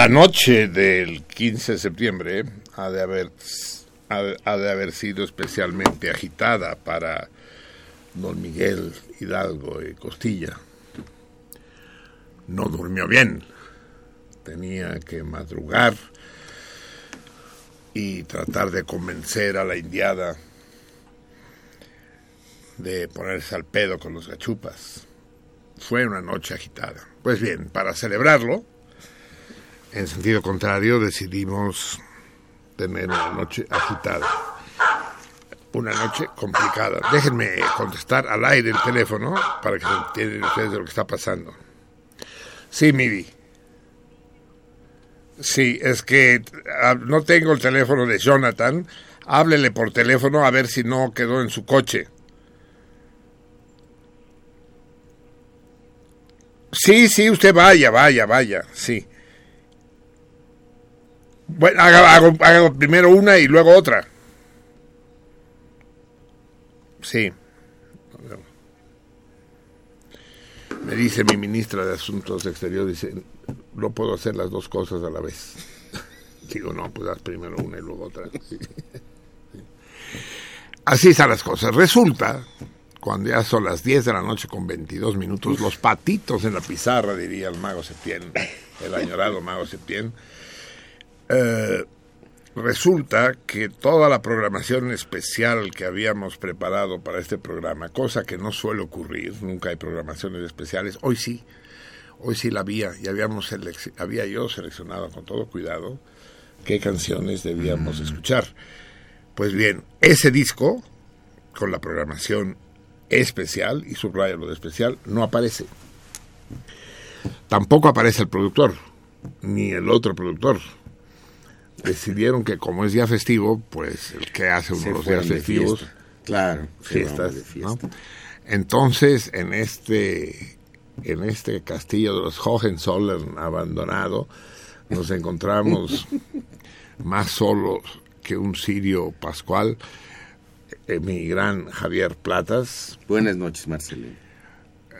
La noche del 15 de septiembre ha de haber, ha, de haber sido especialmente agitada para don Miguel Hidalgo y Costilla. No durmió bien, tenía que madrugar y tratar de convencer a la indiada de ponerse al pedo con los gachupas. fue una noche agitada. Pues bien, para celebrarlo, en sentido contrario, decidimos tener una noche agitada. Una noche complicada. Déjenme contestar al aire el teléfono para que se entiendan ustedes de lo que está pasando. Sí, Miri. Sí, es que ah, no tengo el teléfono de Jonathan. Háblele por teléfono a ver si no quedó en su coche. Sí, sí, usted vaya, vaya, vaya, sí. Bueno, haga, primero una y luego otra. Sí. Me dice mi ministra de Asuntos Exteriores, dice, no puedo hacer las dos cosas a la vez. Digo, no, pues haz primero una y luego otra. Así están las cosas. Resulta cuando ya son las 10 de la noche con 22 minutos, los patitos en la pizarra, diría el mago Septién, el añorado mago Septién, eh, resulta que toda la programación especial que habíamos preparado para este programa, cosa que no suele ocurrir, nunca hay programaciones especiales, hoy sí, hoy sí la había, y habíamos había yo seleccionado con todo cuidado qué canciones debíamos mm. escuchar. Pues bien, ese disco, con la programación especial, y subrayo lo de especial, no aparece. Tampoco aparece el productor, ni el otro productor. Decidieron que como es día festivo, pues el que hace uno de los días festivos, claro, fiestas, Entonces, en este en este castillo de los Hohenzollern abandonado, nos encontramos más solos que un sirio pascual eh, mi gran Javier Platas. Buenas noches, Marcelo.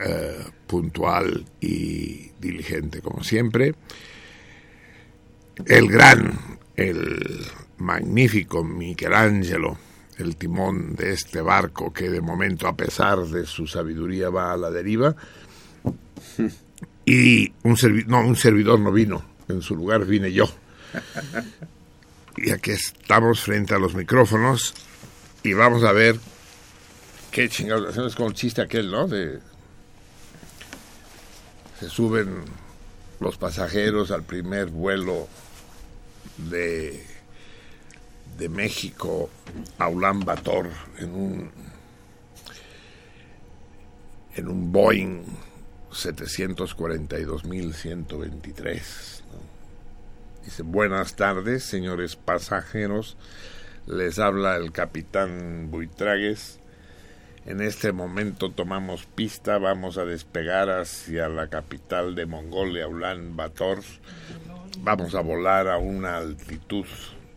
Eh, puntual y diligente como siempre. El gran, el magnífico Michelangelo, el timón de este barco que de momento a pesar de su sabiduría va a la deriva. Y un, no, un servidor no vino, en su lugar vine yo. Y aquí estamos frente a los micrófonos y vamos a ver qué chingados hacemos con el chiste aquel, ¿no? De, se suben los pasajeros al primer vuelo de, de México a Ulan Bator en un en un Boeing 742.123. Dice, buenas tardes, señores pasajeros. Les habla el capitán Buitragues. En este momento tomamos pista, vamos a despegar hacia la capital de Mongolia, Ulan Bator. Vamos a volar a una altitud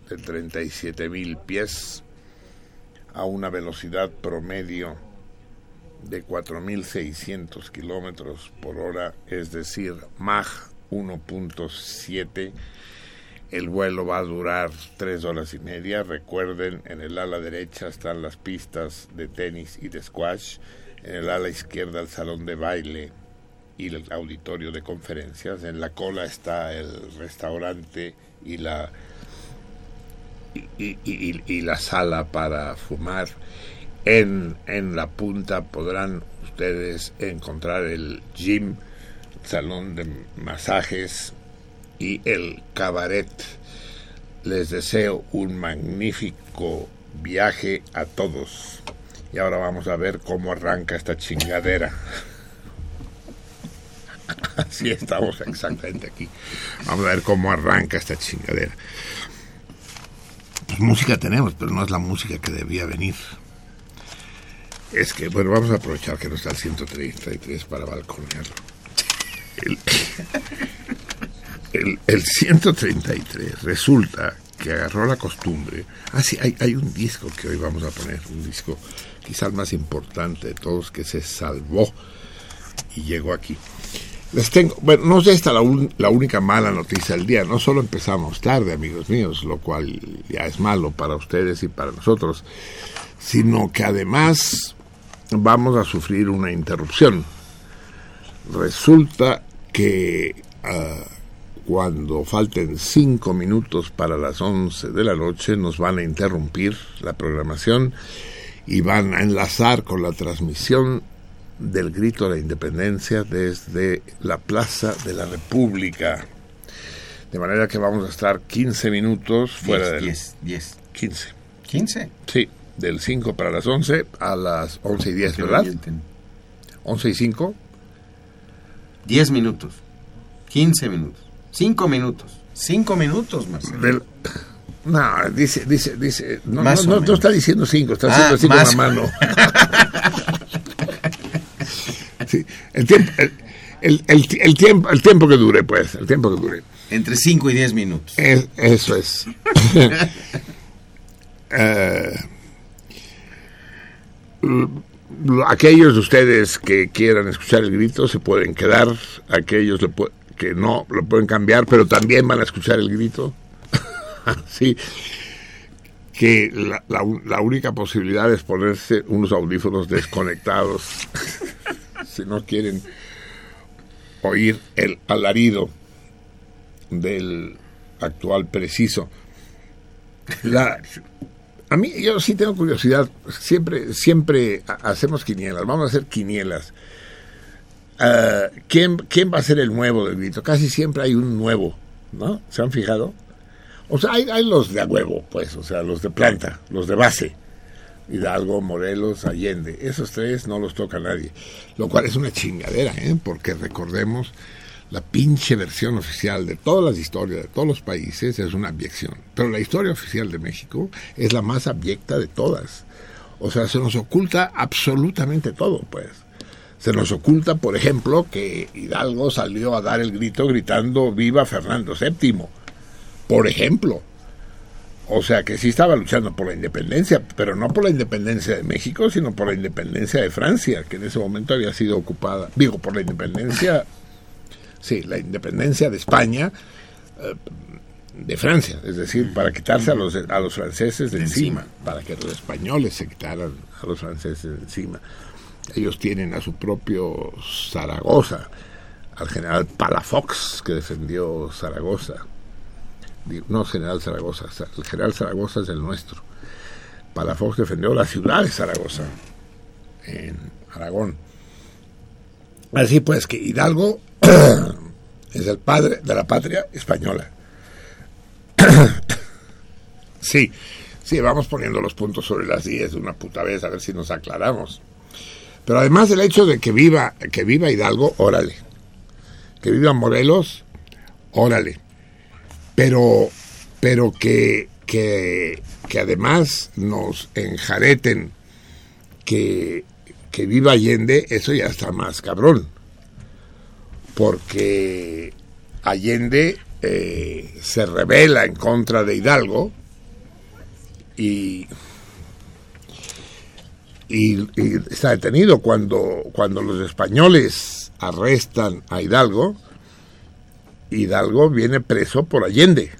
de 37 mil pies, a una velocidad promedio de 4.600 kilómetros por hora, es decir, Mach 1.7 el vuelo va a durar tres horas y media. Recuerden, en el ala derecha están las pistas de tenis y de squash. En el ala izquierda el salón de baile y el auditorio de conferencias. En la cola está el restaurante y la y, la sala para fumar. En, en la punta podrán ustedes encontrar el gym, salón de masajes, y el cabaret. Les deseo un magnífico viaje a todos. Y ahora vamos a ver cómo arranca esta chingadera. Así estamos exactamente aquí. Vamos a ver cómo arranca esta chingadera. Pues música tenemos, pero no es la música que debía venir. Es que, bueno, vamos a aprovechar que no está el 133 para balconearlo. El, el, 133 resulta que agarró la costumbre. Ah, sí, hay, hay un disco que hoy vamos a poner, un disco quizá el más importante de todos que se salvó y llegó aquí. Les tengo, bueno, no es esta la, la única mala noticia del día, no solo empezamos tarde, amigos míos, lo cual ya es malo para ustedes y para nosotros, sino que además vamos a sufrir una interrupción. Resulta que ah, cuando falten cinco minutos para las once de la noche nos van a interrumpir la programación y van a enlazar con la transmisión del grito de la independencia desde la Plaza de la República. De manera que vamos a estar 15 minutos fuera del... 10, 10. 15. 15. Sí, del 5 para las 11 a las 11 y 10, ¿verdad? 11 y 5. 10 minutos. 15 minutos. 5 minutos. 5 minutos, Marcelo. Del- No, dice, dice, dice, no, Más no, no, no está diciendo 5, está Ah, haciendo así con la mano. Sí, el tiempo, el, el, el- el tiempo, el tiempo que dure, pues, el tiempo que dure. Entre 5 y 10 minutos. Es- eso es. Eh, lo- aquellos de ustedes que quieran escuchar el grito se pueden quedar, aquellos lo pu- que no lo pueden cambiar, pero también van a escuchar el grito. sí. Que la, la la única posibilidad es ponerse unos audífonos desconectados si no quieren oír el alarido del actual preciso. A mí, yo sí tengo curiosidad. Siempre, siempre ha- hacemos quinielas. Vamos a hacer quinielas. Ah, ¿quién, ¿Quién va a ser el nuevo del grito? Casi siempre hay un nuevo, ¿no? ¿Se han fijado? O sea, hay, hay los de a huevo, pues, o sea, los de planta, los de base. Hidalgo, Morelos, Allende. Esos tres no los toca nadie. Lo cual es una chingadera, ¿eh? Porque recordemos, la pinche versión oficial de todas las historias de todos los países es una abyección. Pero la historia oficial de México es la más abyecta de todas. O sea, se nos oculta absolutamente todo, pues. Se nos oculta, por ejemplo, que Hidalgo salió a dar el grito gritando viva Fernando VII. Por ejemplo. O sea que sí estaba luchando por la independencia, pero no por la independencia de México, sino por la independencia de Francia, que en ese momento había sido ocupada. Digo, por la independencia, sí, la independencia de España, eh, de Francia, es decir, para quitarse a los, a los franceses de encima, para que los españoles se quitaran a los franceses de encima. Ellos tienen a su propio Zaragoza, al general Palafox, que defendió Zaragoza. No, general Zaragoza, Za- el general Zaragoza es el nuestro. Palafox defendió la ciudad de Zaragoza, en Aragón. Así pues que Hidalgo es el padre de la patria española. sí, sí, vamos poniendo los puntos sobre las 10 de una puta vez a ver si nos aclaramos. Pero además del hecho de que viva, que viva Hidalgo, órale. Que viva Morelos, órale. Pero, pero que, que, además nos enjareten que, que viva Allende, eso ya está más cabrón. Porque Allende eh, se revela en contra de Hidalgo y, y, y está detenido cuando, cuando los españoles arrestan a Hidalgo. Hidalgo viene preso por Allende.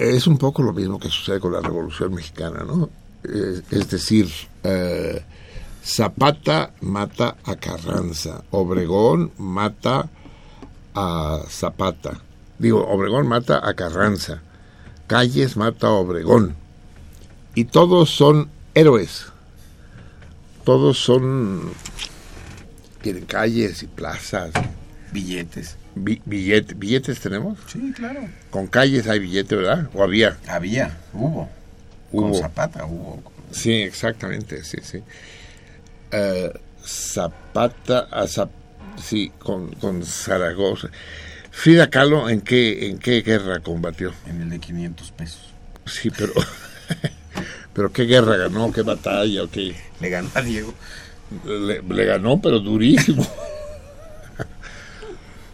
Es un poco lo mismo que sucede con la Revolución Mexicana, ¿no? Es, decir, eh, Zapata mata a Carranza, Obregón mata a Zapata, digo, Obregón mata a Carranza, Calles mata a Obregón, y todos son héroes, todos son, tienen calles y plazas, Billetes. Bi- billete- billetes tenemos, Sí, claro. con calles hay billete, ¿verdad? O había. Había, hubo. Hubo. Con Zapata hubo. Sí, exactamente, sí, sí. Eh, Zapata, a Zap- sí, con, con Zaragoza. Frida Kahlo, ¿en qué, ¿en qué guerra combatió? En el de 500 pesos. Sí, pero... ¿Pero qué guerra ganó? ¿Qué batalla? o qué? Le ganó a Diego. Le, le ganó, pero durísimo.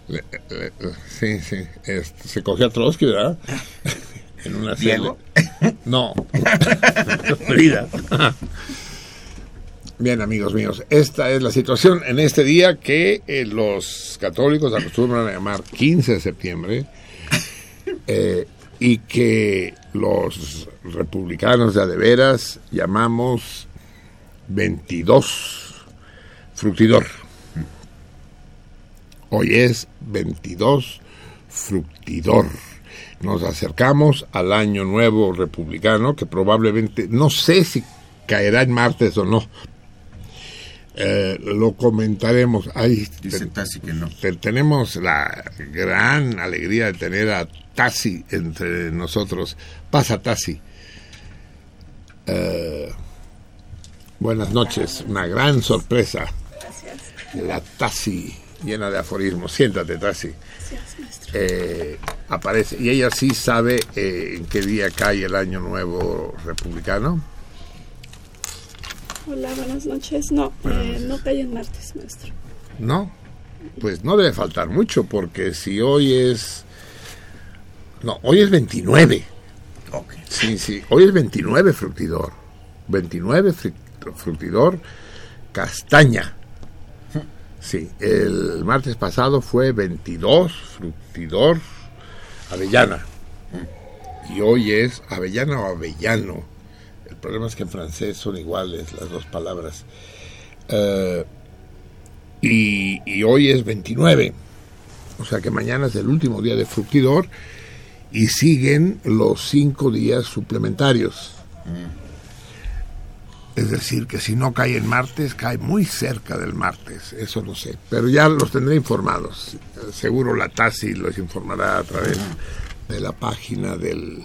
Le- le- sí, sí. este, se cogió a Trotsky, ¿verdad? En una cele- No. Frida. Bien, amigos míos, esta es la situación en este día que eh, los católicos acostumbran a llamar 15 de septiembre eh, y que los republicanos de adeveras llamamos 22 fructidor. Hoy es 22 fructidor. Nos acercamos al año nuevo republicano que probablemente, no sé si caerá en martes o no, Eh, lo comentaremos. Ahí Dice Tassi que no. te- tenemos la gran alegría de tener a Tassi entre nosotros. Pasa, Tassi. Eh, buenas noches. Una gran sorpresa. La Tassi llena de aforismos. Siéntate, Tassi. Eh, aparece. Y ella sí sabe eh, en qué día cae el Año Nuevo Republicano. Hola, buenas noches. No, eh, no cae en martes, maestro. No, pues no debe faltar mucho, porque si hoy es. No, hoy es 29. Ok. Sí, sí, hoy es 29 fructidor. 29 fri- fructidor castaña. Sí, el martes pasado fue 22 fructidor avellana. Y hoy es avellana o avellano. El problema es que en francés son iguales las dos palabras. Eh, y, hoy es 29. O sea que mañana es el último día de fructidor y siguen los cinco días suplementarios. Es decir, que si no cae en martes, cae muy cerca del martes, eso no sé. Pero ya los tendré informados. Seguro la TASI los informará a través de la página del,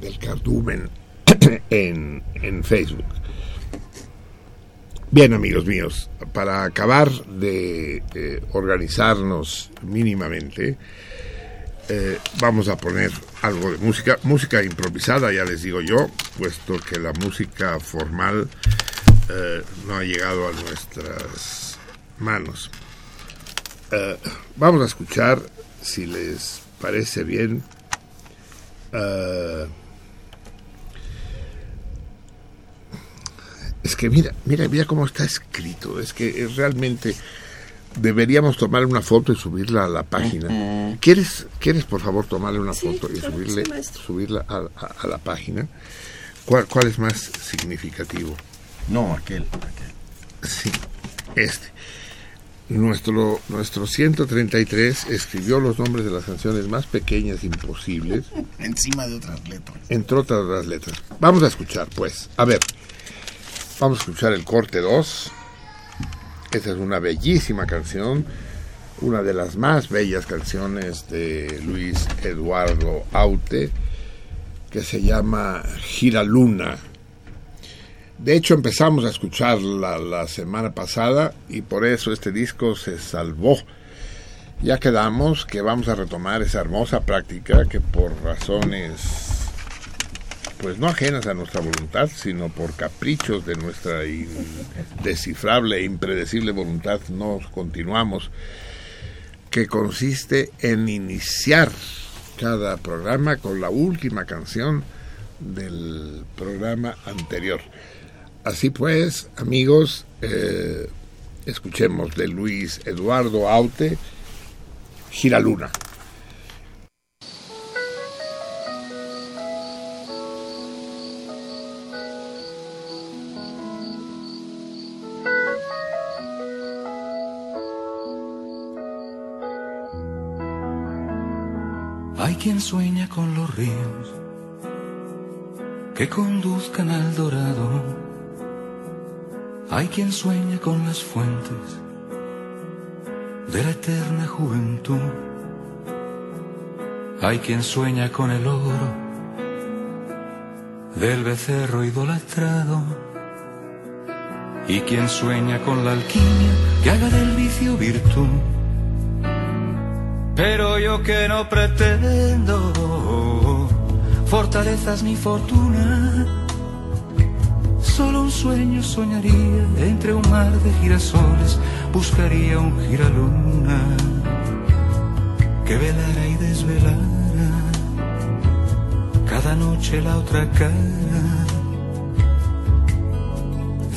del cardumen en, en Facebook. Bien, amigos míos, para acabar de organizarnos mínimamente, eh, vamos a poner algo de música, música improvisada, ya les digo yo, puesto que la música formal eh, no ha llegado a nuestras manos. Eh, vamos a escuchar, si les parece bien, es que mira, mira, mira cómo está escrito, es que es realmente deberíamos tomar una foto y subirla a la página. ¿Quieres, ¿Quieres por favor tomarle una Sí, foto y claro subirle, sí, subirla a, a- a la página? ¿Cuál, ¿Cuál es más significativo? No, aquel. aquel. Sí, este. Nuestro, nuestro 133 escribió los nombres de las canciones más pequeñas imposibles, Encima de otras letras. entre otras las letras. Vamos a escuchar, pues. A ver, vamos a escuchar el corte 2. Esta es una bellísima canción, una de las más bellas canciones de Luis Eduardo Aute, que se llama Gira Luna. De hecho, empezamos a escucharla la semana pasada y por eso este disco se salvó. Ya quedamos que vamos a retomar esa hermosa práctica que por razones pues no ajenas a nuestra voluntad, sino por caprichos de nuestra indescifrable e impredecible voluntad, nos continuamos, que consiste en iniciar cada programa con la última canción del programa anterior. Así pues, amigos, eh, escuchemos de Luis Eduardo Aute, Giraluna. Quien sueña con los ríos que conduzcan al dorado. Hay quien sueña con las fuentes de la eterna juventud. Hay quien sueña con el oro del becerro idolatrado. Y quien sueña con la alquimia que haga del vicio virtud. Pero yo que no pretendo fortalezas ni fortuna, solo un sueño soñaría entre un mar de girasoles, buscaría un giraluna que velara y desvelara cada noche la otra cara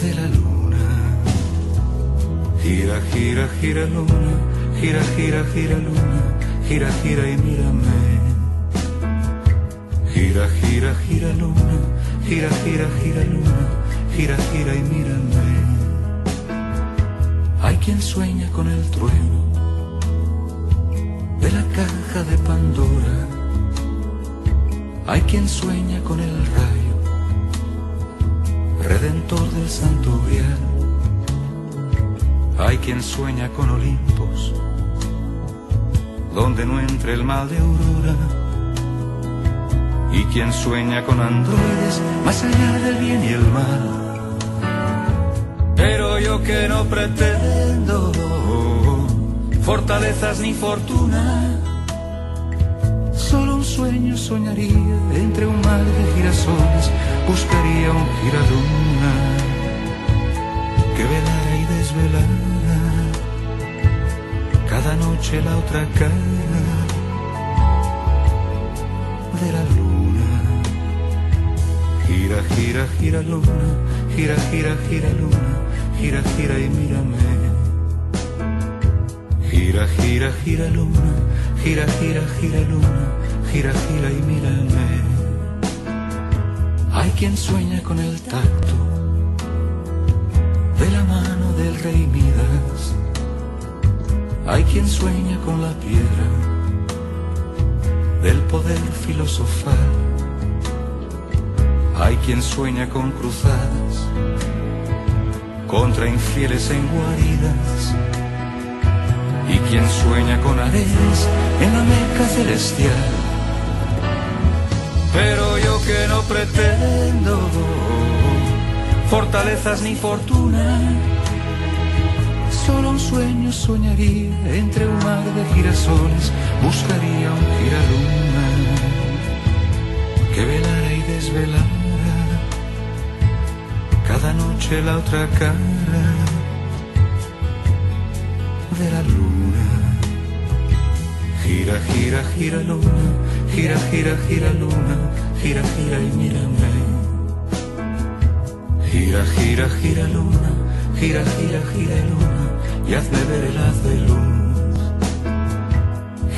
de la luna. Gira, gira, gira luna, gira, gira, gira luna, gira, gira y mírame. Gira, gira, gira luna, gira, gira, gira luna, gira, gira y mírame. Hay quien sueña con el trueno de la caja de Pandora. Hay quien sueña con el rayo, redentor del santo. Hay quien sueña con Olimpos, donde no entre el mal de aurora. Y quien sueña con androides más allá del bien y el mal. Pero yo que no pretendo fortalezas ni fortuna, solo un sueño soñaría entre un mar de girasoles, buscaría un giraluna que velara y desvelara cada noche la otra cara de la luna. Gira, gira, gira luna, gira, gira, gira luna, gira, gira y mírame. Gira, gira, gira luna, gira, gira, gira luna, gira, gira y mírame. Hay quien sueña con el tacto de la mano del rey Midas. Hay quien sueña con la piedra del poder filosofal. Hay quien sueña con cruzadas contra infieles en guaridas. Y quien sueña con arenas en la meca celestial. Pero yo que no pretendo fortalezas ni fortuna, solo un sueño soñaría entre un mar de girasoles, buscaría un giraluna que velara y desvelara cada noche la otra cara de la luna. Gira, gira, gira luna, gira, gira, gira luna, gira, gira y mírame. Gira, gira, gira luna, gira, gira, gira luna, y hazme haz de luz.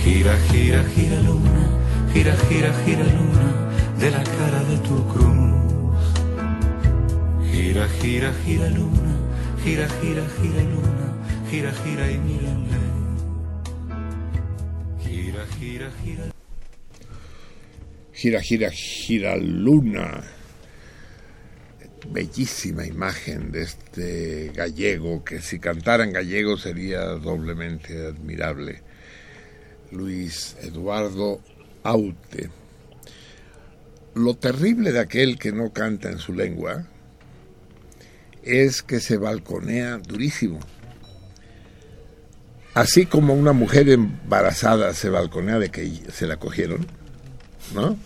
Gira, gira, gira luna, gira, gira, gira luna, de la cara de tu cruz. Gira, gira, gira luna, gira, gira, gira luna, gira, gira y mírame. Gira, gira, gira. Gira, gira, gira luna. Bellísima imagen de este gallego que si cantara en gallego sería doblemente admirable. Luis Eduardo Aute. Lo terrible de aquel que no canta en su lengua es que se balconea durísimo. Así como una mujer embarazada se balconea de que se la cogieron, ¿no?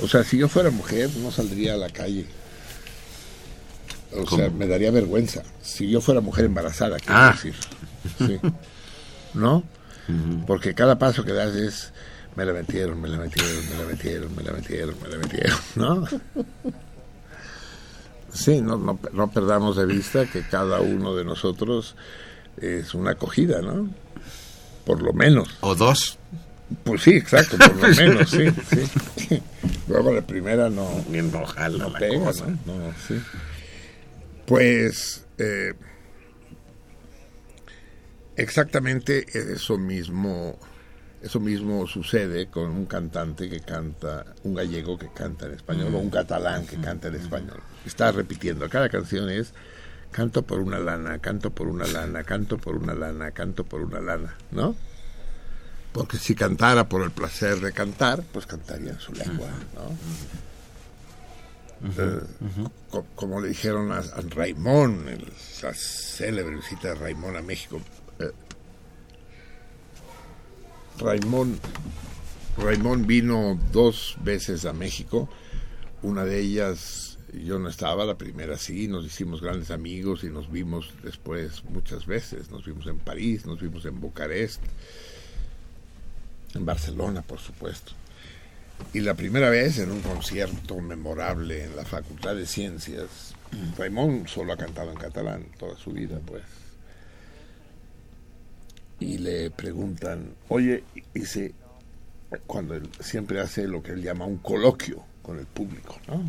O sea, si yo fuera mujer, no saldría a la calle. O sea, me daría vergüenza. Si yo fuera mujer embarazada, quiero Ah. decir. Sí. ¿No? Porque cada paso que das es, me la metieron, me la metieron, me la metieron, me la metieron, me la metieron, ¿no? Sí, no, no, no perdamos de vista que cada uno de nosotros es una acogida, ¿no? Por lo menos. O dos. Pues sí, exacto, por lo menos, sí, sí. Luego la primera no, No jala no la pega, cosa. ¿no? No, sí. Pues eh, exactamente eso mismo, eso mismo sucede con un cantante que canta, un gallego que canta en español o un catalán que canta en español. Está repitiendo, cada canción es canto por una lana, canto por una lana, canto por una lana, canto por una lana, ¿no? Porque si cantara por el placer de cantar, pues cantaría en su lengua, ¿no? Eh, co- como le dijeron a, a Raimón, el- la célebre visita de Raimón a México. eh, Raimón, Raimón vino dos veces a México, una de ellas yo no estaba, la primera sí, nos hicimos grandes amigos y nos vimos después muchas veces, nos vimos en París, nos vimos en Bucarest, en Barcelona, por supuesto. Y la primera vez en un concierto memorable en la Facultad de Ciencias, Raimón solo ha cantado en catalán toda su vida, pues. Y le preguntan, oye, se, cuando él siempre hace lo que él llama un coloquio con el público, ¿no?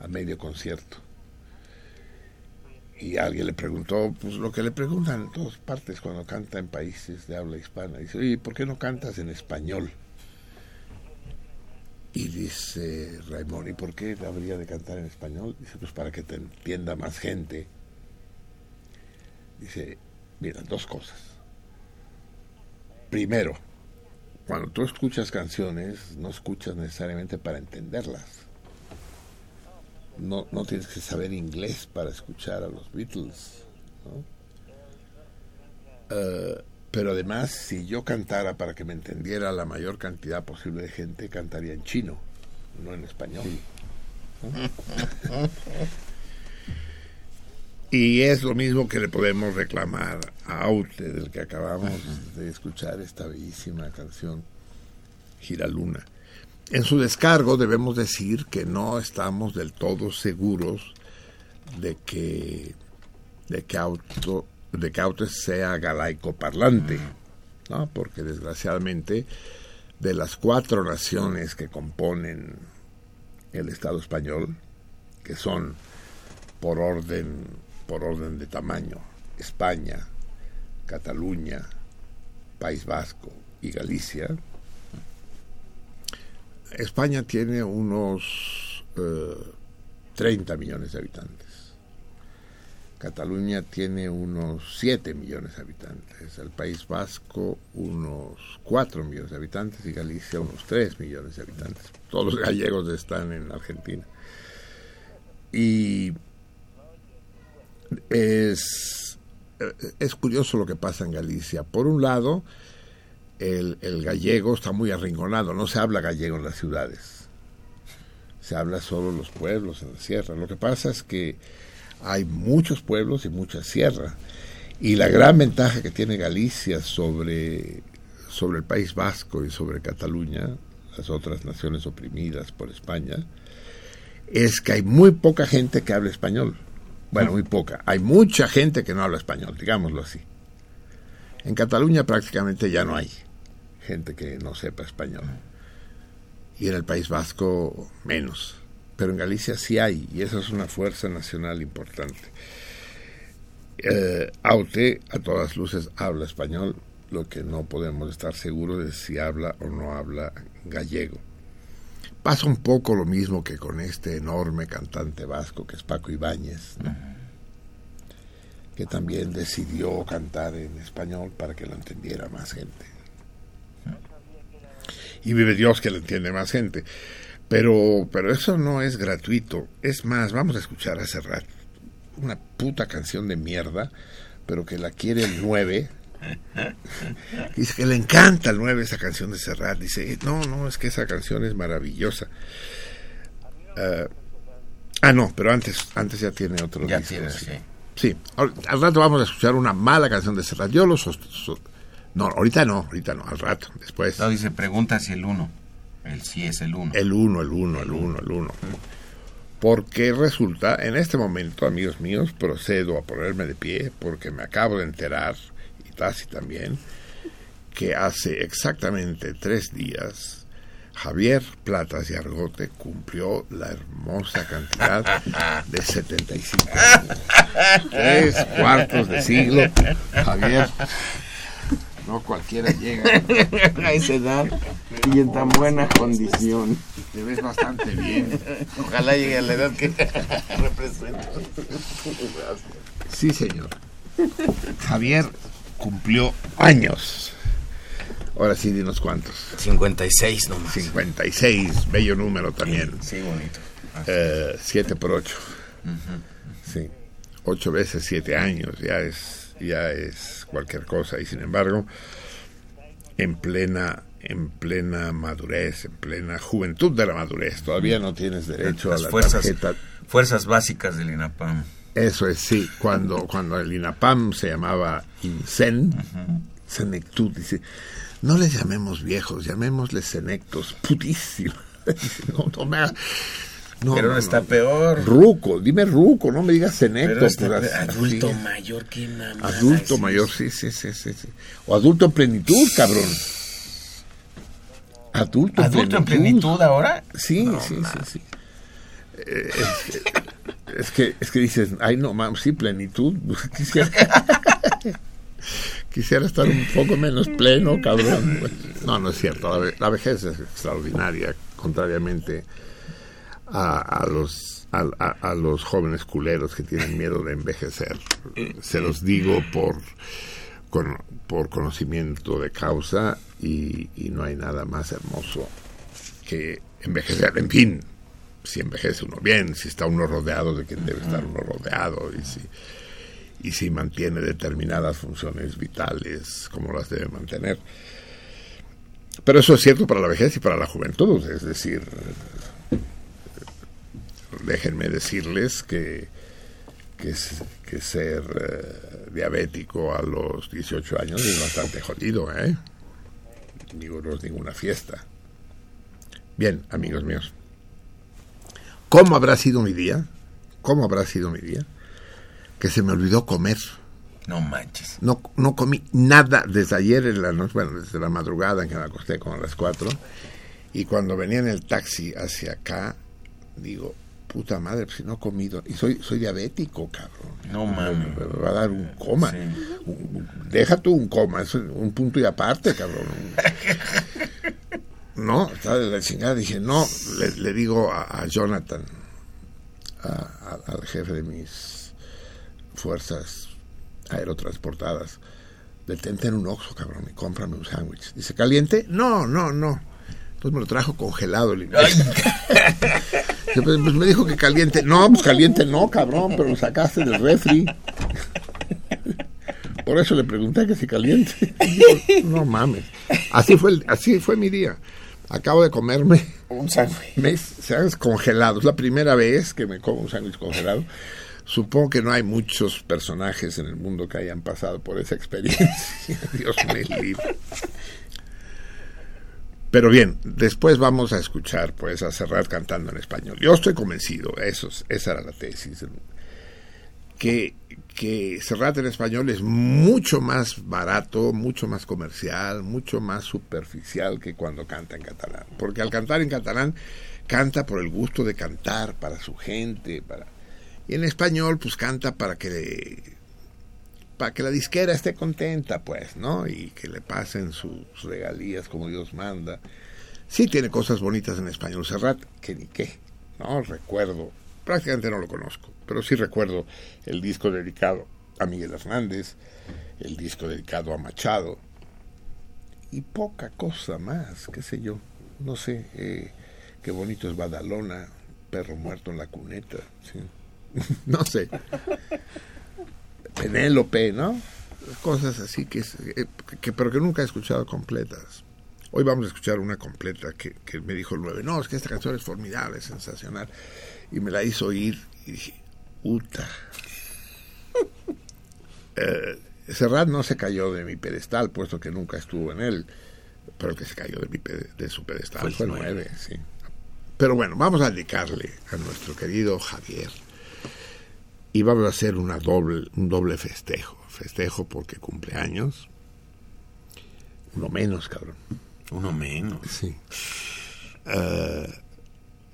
A medio concierto. Y alguien le preguntó, pues lo que le preguntan en todas partes cuando canta en países de habla hispana. Dice, oye, ¿por qué no cantas en español? Y dice Raimón, ¿y por qué habría de cantar en español? Dice, pues para que te entienda más gente. Dice, mira, dos cosas. Primero, cuando tú escuchas canciones, no escuchas necesariamente para entenderlas. No, no tienes que saber inglés para escuchar a los Beatles. ¿no? Eh, pero además, si yo cantara para que me entendiera la mayor cantidad posible de gente, cantaría en chino, no en español. y es lo mismo que le podemos reclamar a Aute, del que acabamos de escuchar esta bellísima canción, Giraluna. En su descargo debemos decir que no estamos del todo seguros de que de que Auto de Aute sea galaico parlante. Porque desgraciadamente de las cuatro naciones que componen el Estado español, que son por orden por orden de tamaño, España, Cataluña, País Vasco y Galicia, España tiene unos eh, 30 millones de habitantes. Cataluña tiene unos 7 millones de habitantes. El País Vasco unos 4 millones de habitantes y Galicia unos 3 millones de habitantes. Todos los gallegos están en Argentina. Y es, es curioso lo que pasa en Galicia. Por un lado, el, el, gallego está muy arrinconado, no se habla gallego en las ciudades, se habla solo en los pueblos, en la sierra. Lo que pasa es que hay muchos pueblos y mucha sierra, y la gran ventaja que tiene Galicia sobre, sobre el País Vasco y sobre Cataluña, las otras naciones oprimidas por España, es que hay muy poca gente que hable español. Bueno, muy poca. Hay mucha gente que no habla español, digámoslo así. En Cataluña prácticamente ya no hay gente que no sepa español. Y en el País Vasco menos. Pero en Galicia sí hay, y esa es una fuerza nacional importante. Eh, Aute, a todas luces, habla español, lo que no podemos estar seguros de si habla o no habla gallego. Pasa un poco lo mismo que con este enorme cantante vasco que es Paco Ibáñez, ¿no? que también decidió cantar en español para que lo entendiera más gente. Y vive Dios que lo entiende más gente. Pero, pero eso no es gratuito. Es más, vamos a escuchar a Serrat. Una puta canción de mierda, pero que la quiere el 9. Dice que le encanta el 9 esa canción de Serrat. Dice, no, no, es que esa canción es maravillosa. Uh, ah, no, pero antes, antes ya tiene otro Ya disco, tiene, sí. sí. Sí, al al rato vamos a escuchar una mala canción de Serrat. Yo lo No, ahorita no, ahorita no, al rato, después. No, dice, pregunta si el uno. El sí es el uno. El uno, el uno, el uno, el uno. Porque resulta, en este momento, amigos míos, procedo a ponerme de pie porque me acabo de enterar, y Tassi también, que hace exactamente tres días Javier Platas y Argote cumplió la hermosa cantidad de 75 años. Tres cuartos de siglo. Javier, no cualquiera llega. a esa edad y en tan buena condición. Te ves bastante bien. Ojalá llegue a la edad que representa. Sí, señor. Javier cumplió años. Ahora sí, dinos cuántos. 56 nomás. 56, bello número también. Sí, bonito. Eh, siete por ocho. Sí. Ocho veces siete años, ya es, ya es cualquier cosa. Y sin embargo, en plena, en plena madurez, en plena juventud de la madurez, todavía no tienes derecho Las a la fuerzas, tarjeta. fuerzas básicas del INAPAM. Eso es, sí. Cuando, cuando el INAPAM se llamaba INSEN, Senectud, dice, no les llamemos viejos, llamémosles senectos. No, no me hagas- no, Pero no, está no. peor. Ruco, dime ruco, no me digas senecto. Pues, así. adulto mayor, qué mamada Adulto es mayor, sí, sí, sí, sí, sí. O adulto en plenitud, cabrón. Adulto, ¿Adulto en plenitud ahora? Sí, sí, sí, sí. Eh, es, es que es que dices, ay no, mames, sí, plenitud. Quisiera, quisiera estar un poco menos pleno, cabrón. No, no es cierto. La, ve- la vejez es extraordinaria, contrariamente a, a los a, a- los jóvenes culeros que tienen miedo de envejecer. Se los digo por, con- por conocimiento de causa y, y no hay nada más hermoso que envejecer. En fin, si envejece uno bien, si está uno rodeado de quien debe estar uno rodeado y si, y si mantiene determinadas funciones vitales como las debe mantener. Pero eso es cierto para la vejez y para la juventud, es decir, déjenme decirles que, que, ser eh, diabético a los 18 años es bastante jodido, ¿eh? Digo, no es ninguna fiesta. Bien, amigos míos, ¿cómo habrá sido mi día? ¿Cómo habrá sido mi día? Que se me olvidó comer. No manches. No, no comí nada desde ayer en la noche, bueno, desde la madrugada en que me acosté como a las 4. Y cuando venía en el taxi hacia acá, digo, puta madre, pues si no he comido. Y soy, soy diabético, cabrón. No Me, mames. me va a dar un coma. Sí. Un- un- deja tú un coma, es un punto y aparte, cabrón. No, está de la chingada. Dije, no, le, le digo a, a Jonathan, a- a- al jefe de mis fuerzas aerotransportadas, detente en un oxo, cabrón, y cómprame un sándwich. Dice, ¿caliente? No, no, no. Entonces me lo trajo congelado el pues, pues me dijo que caliente. No, pues caliente no, cabrón, pero lo sacaste del refri. Por eso le pregunté que si caliente. No mames. Así fue, el- así fue mi día. Acabo de comerme Un sándwich. me sándwich congelado. Es la primera vez que me como un sándwich congelado. Supongo que no hay muchos personajes en el mundo que hayan pasado por esa experiencia. Dios me libre. Pero bien, después vamos a escuchar pues a Serrat cantando en español. Yo estoy convencido, eso, es- esa era la tesis, que, que Serrat en español es mucho más barato, mucho más comercial, mucho más superficial que cuando canta en catalán. Porque al cantar en catalán, canta por el gusto de cantar para su gente, para... y en español pues canta para que para que la disquera esté contenta, pues, ¿no? Y que le pasen sus regalías como Dios manda. Sí tiene cosas bonitas en español Serrat, que ni qué, ¿no? Recuerdo, prácticamente no lo conozco, pero sí recuerdo el disco dedicado a Miguel Hernández, el disco dedicado a Machado, y poca cosa más, qué sé yo, no sé, eh, qué bonito es Badalona, perro muerto en la cuneta, sí. no sé. Penélope, ¿no? Cosas así que, eh, que, pero que nunca he escuchado completas. Hoy vamos a escuchar una completa que, que me dijo el 9. No, es que esta canción es formidable, es sensacional. Y me la hizo oír y dije, puta. Eh, Serrat no se cayó de mi pedestal, puesto que nunca estuvo en él. Pero el que se cayó de, mi de su pedestal Fue el fue el nueve. 9, sí. Pero bueno, vamos a dedicarle a nuestro querido Javier y vamos a hacer una doble, un doble festejo. Festejo porque cumple años. Uno menos, cabrón. Uno menos. Sí. Eh,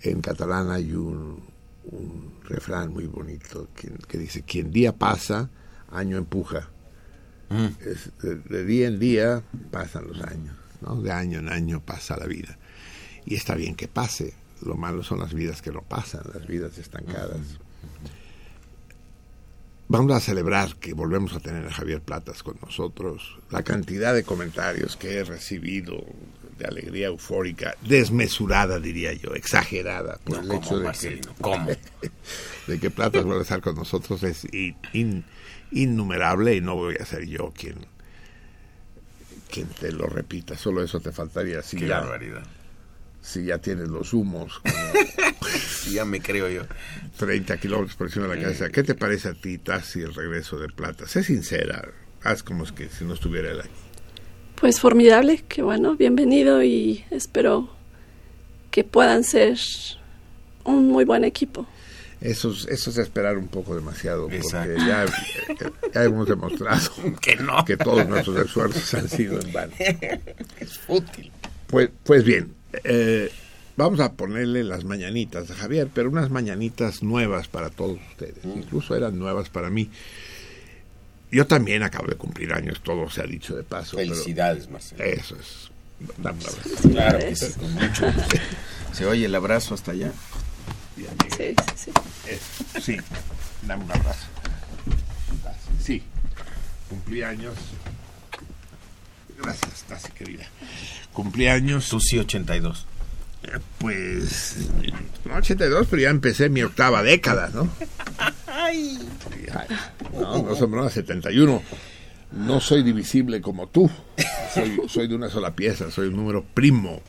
en catalán hay un, un refrán muy bonito que, que dice, quien día pasa, año empuja. Mm. Es de, de día en día pasan los años, ¿no? De año en año pasa la vida. Y está bien que pase. Lo malo son las vidas que no pasan, las vidas estancadas. Vamos a celebrar que volvemos a tener a Javier Platas con nosotros. La cantidad de comentarios que he recibido de alegría eufórica, desmesurada diría yo, exagerada, por el No, hecho ¿cómo, de que? ¿Cómo? de que Platas vuelva a estar con nosotros es in- in- innumerable y no voy a ser yo quien, quien te lo repita. Solo eso te faltaría. Si, Qué ya, barbaridad. Si ya tienes los humos como ya me creo yo. 30 kilómetros por encima de la cabeza. ¿Qué te parece a ti, Tassi, el regreso de Plata? Sé sincera. Haz como es que si no estuviera él aquí. Pues formidable, que bueno, bienvenido y espero que puedan ser un muy buen equipo. Eso es, eso es esperar un poco demasiado, porque ya, ya hemos demostrado Que no. que todos nuestros esfuerzos han sido en vano. Es fútil. Pues, pues bien, eh, vamos a ponerle las mañanitas a Javier, pero unas mañanitas nuevas para todos ustedes. Incluso eran nuevas para mí. Yo también acabo de cumplir años, todo se ha dicho de paso. pero Felicidades, Marcelo. eso es. Dame un abrazo. Claro que sí, con mucho gusto. Se oye el abrazo hasta allá. Sí, sí, sí. Eh, sí, dame un abrazo. Sí, cumplí años. Gracias, Tasi, querida. Cumplí años. Tú sí, 82. eh, Pues. No, 82, pero ya empecé mi octava década, ¿no? Ay. No, no somos no, 71. No soy divisible como tú. Soy, soy de una sola pieza, soy un número primo.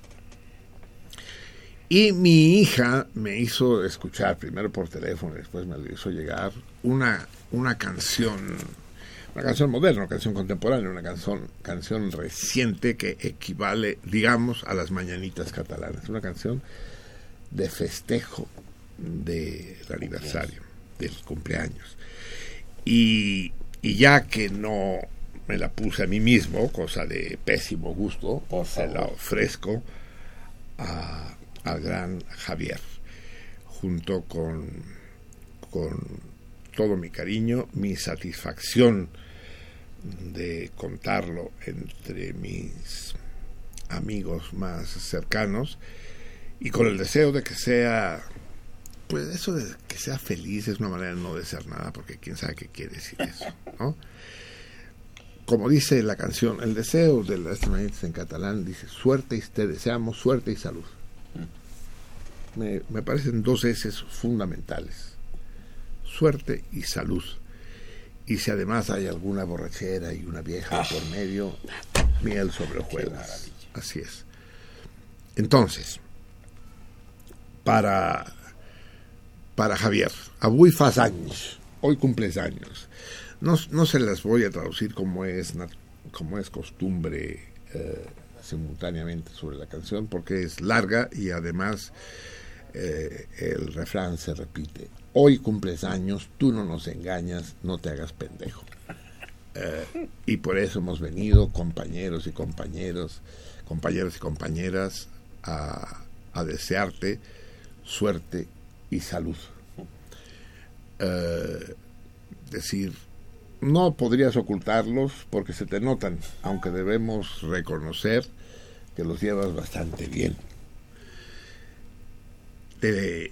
Y mi hija me hizo escuchar, primero por teléfono, después me lo hizo llegar, una, una canción, una canción moderna, una canción contemporánea, una canción, canción reciente que equivale, digamos, a las mañanitas catalanas. Una canción de festejo del aniversario, del cumpleaños. Y, y ya que no me la puse a mí mismo, cosa de pésimo gusto, se la ofrezco a, al gran Javier, junto con, con todo mi cariño, mi satisfacción de contarlo entre mis amigos más cercanos y con el deseo de que sea pues eso de que sea feliz es una manera de no desear nada porque quién sabe qué quiere decir eso ¿no? como dice la canción el deseo de las en catalán dice suerte y te deseamos suerte y salud me, me parecen dos S fundamentales suerte y salud y si además hay alguna borrachera y una vieja por medio miel sobre hojuelas así es entonces para para Javier. Avui fas anys. Hoy cumples años. No, no se las voy a traducir como es, como es costumbre eh, simultáneamente sobre la canción, porque es larga y además eh, el refrán se repite. Hoy cumples años, tú no nos engañas, no te hagas pendejo. Eh, y por eso hemos venido, compañeros y compañeros, compañeros y compañeras, a, desearte suerte y salud. Eh, decir, no podrías ocultarlos porque se te notan, aunque debemos reconocer que los llevas bastante bien. Te,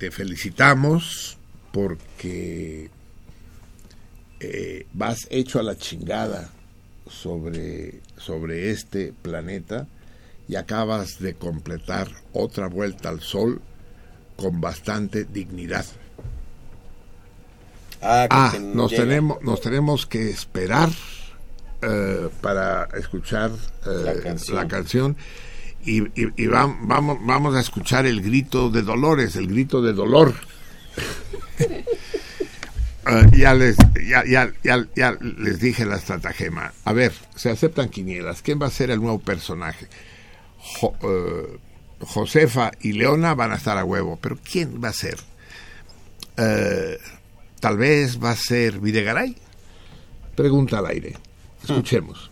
te felicitamos porque eh, vas hecho a la chingada sobre, sobre este planeta y acabas de completar otra vuelta al sol con bastante dignidad. Ah, Ah, nos tenemos, nos tenemos que esperar eh, para escuchar eh, La canción. la canción. Y, y- y vam- vamos, vamos a escuchar el grito de Dolores, el grito de dolor. Eh, ya, les, ya, ya, ya, ya les dije la estratagema. A ver, se aceptan quinielas. ¿Quién va a ser el nuevo personaje? Jo- eh, Josefa y Leona van a estar a huevo, pero ¿quién va a ser? Eh, Tal vez va a ser Videgaray. Pregunta al aire. Escuchemos.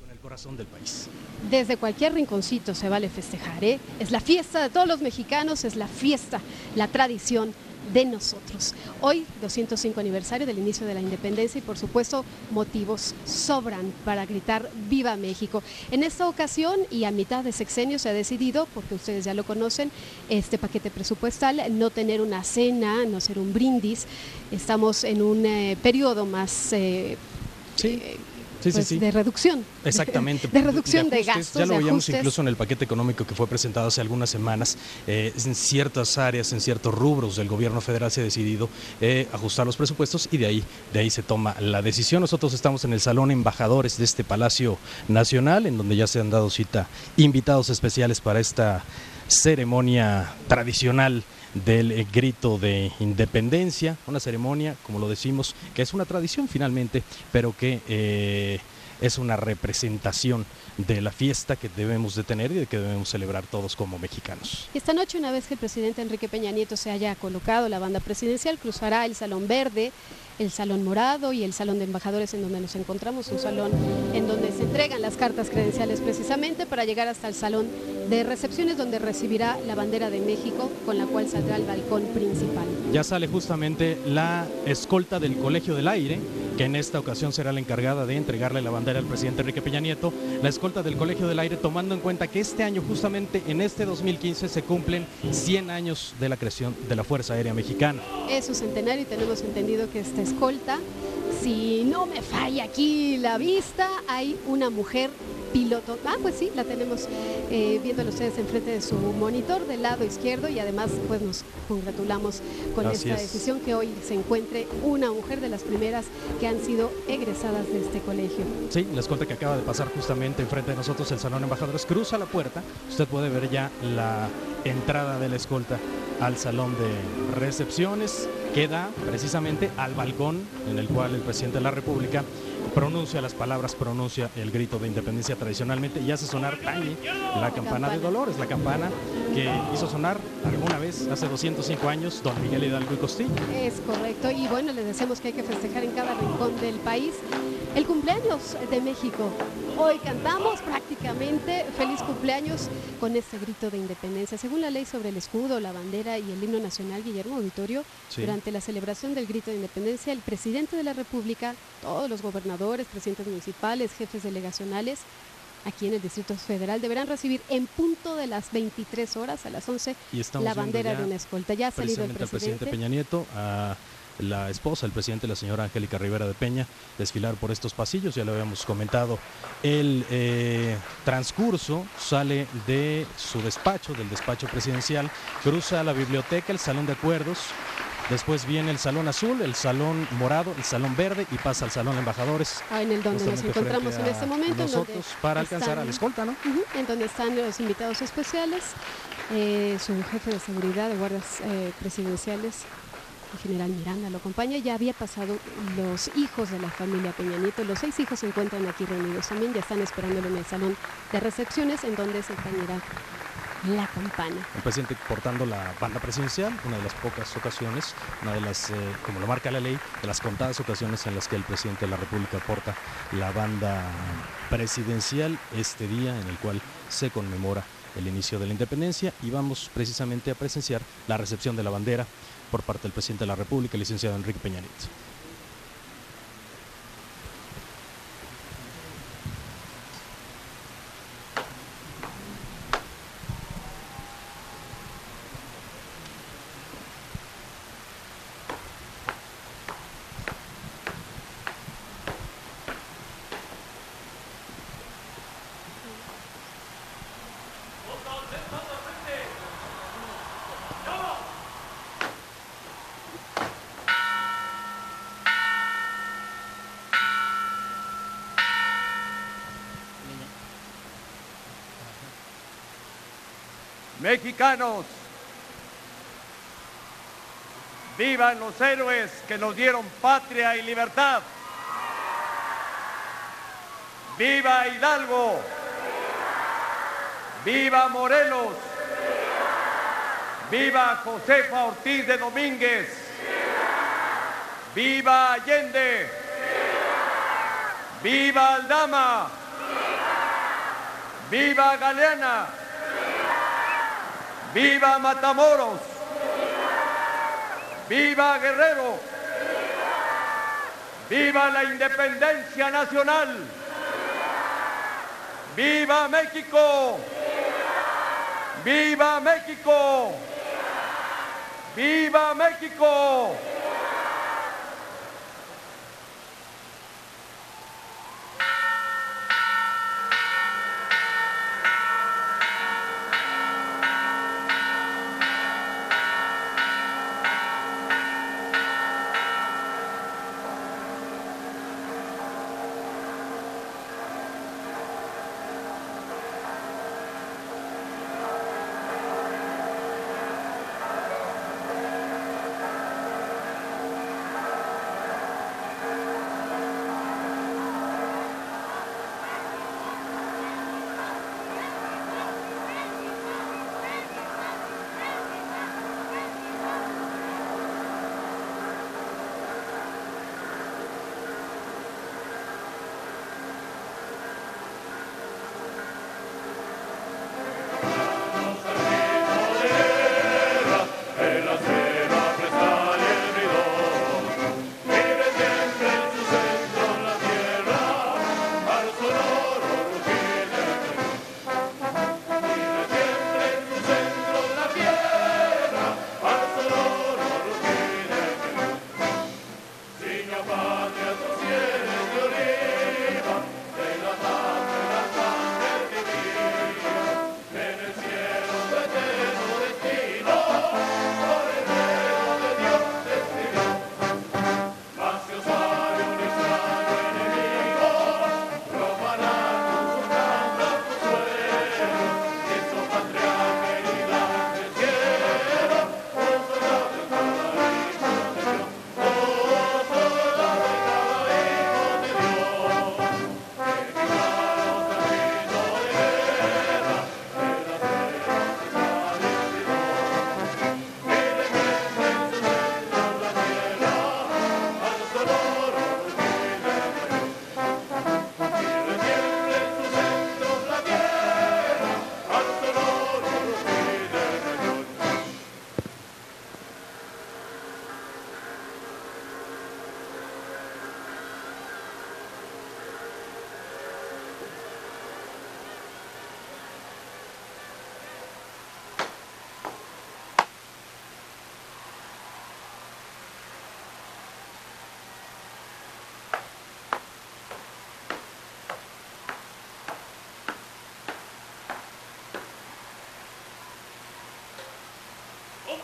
con el corazón del país. Desde cualquier rinconcito se vale festejar, ¿eh? Es la fiesta de todos los mexicanos, es la fiesta, la tradición de nosotros. Hoy, 205 aniversario del inicio de la independencia y por supuesto motivos sobran para gritar Viva México. En esta ocasión y a mitad de sexenio se ha decidido, porque ustedes ya lo conocen, este paquete presupuestal, no tener una cena, no ser un brindis. Estamos en un eh, periodo más... eh, Sí, eh, sí, pues, sí. de reducción. Exactamente. De reducción de, ajustes. gastos. Ya lo veíamos ajustes. incluso en el paquete económico que fue presentado hace algunas semanas. Eh, en ciertas áreas, en ciertos rubros del gobierno federal se ha decidido eh, ajustar los presupuestos y de ahí, de ahí se toma la decisión. Nosotros estamos en el Salón Embajadores de este Palacio Nacional, en donde ya se han dado cita invitados especiales para esta ceremonia tradicional del eh, grito de independencia, una ceremonia, como lo decimos, que es una tradición finalmente, pero que eh, es una representación de la fiesta que debemos de tener y de que debemos celebrar todos como mexicanos. Esta noche, una vez que el presidente Enrique Peña Nieto se haya colocado la banda presidencial, cruzará el Salón Verde, el Salón Morado y el Salón de Embajadores en donde nos encontramos, un salón en donde se entregan las cartas credenciales precisamente para llegar hasta el Salón de Recepciones donde recibirá la bandera de México con la cual saldrá al balcón principal. Ya sale justamente la escolta del Colegio del Aire que en esta ocasión será la encargada de entregarle la bandera al presidente Enrique Peña Nieto, la escolta del Colegio del Aire, tomando en cuenta que este año, justamente en este 2015, se cumplen 100 años de la creación de la Fuerza Aérea Mexicana. Es su centenario y tenemos entendido que esta escolta, si no me falla aquí la vista, hay una mujer piloto. Ah, pues sí, la tenemos eh, viéndolo ustedes enfrente de su monitor del lado izquierdo y además pues nos congratulamos con Así esta es. decisión que hoy se encuentre una mujer de las primeras que han sido egresadas de este colegio. Sí, la escolta que acaba de pasar justamente enfrente de nosotros, el Salón de Embajadores, cruza la puerta. Usted puede ver ya la entrada de la escolta al salón de recepciones, que da precisamente al balcón en el cual el presidente de la República pronuncia las palabras, pronuncia el grito de independencia tradicionalmente y hace sonar Tani la campana de Dolores, la campana que hizo sonar alguna vez hace 205 años don Miguel Hidalgo y Costilla. Es correcto y bueno, les decimos que hay que festejar en cada rincón del país el cumpleaños de México. Hoy cantamos prácticamente feliz cumpleaños con este grito de independencia. Según la ley sobre el escudo, la bandera y el himno nacional, Guillermo Auditorio, Sí. durante la celebración del grito de independencia, el presidente de la República, todos los gobernadores, presidentes municipales, jefes delegacionales, aquí en el Distrito Federal, deberán recibir en punto de las 23 horas a las 11 Y estamos la bandera de una escolta. Ya ha salido el presidente. Peña Nieto, a la esposa, el presidente, la señora Angélica Rivera de Peña, desfilar por estos pasillos, ya lo habíamos comentado. El eh, transcurso sale de su despacho, del despacho presidencial, cruza la biblioteca, el salón de acuerdos, después viene el salón azul, el salón morado, el salón verde y pasa al salón embajadores. Ah, en el donde nos encontramos en este momento. en donde Nosotros para alcanzar están- a la escolta, ¿no? En donde están los invitados especiales, eh, su jefe de seguridad de guardias eh, presidenciales, el general Miranda, lo acompaña. Ya había pasado los hijos de la familia Peña Nieto. Los seis hijos se encuentran aquí reunidos también, ya están esperándolo en el salón de recepciones, en donde se tañerá la campana. El presidente portando la banda presidencial, una de las pocas ocasiones, una de las, eh, como lo marca la ley, de las contadas ocasiones en las que el presidente de la República porta la banda presidencial este día en el cual se conmemora el inicio de la independencia y vamos precisamente a presenciar la recepción de la bandera por parte del presidente de la República, el licenciado Enrique Peña Nieto. Mexicanos, vivan los héroes que nos dieron patria y libertad. Viva Hidalgo. Viva Morelos. Viva Josefa Ortiz de Domínguez. Viva Allende. Viva Aldama. Viva Galeana. ¡Viva Matamoros! ¡Viva Guerrero! ¡Viva la independencia nacional! ¡Viva México! ¡Viva México! ¡Viva México!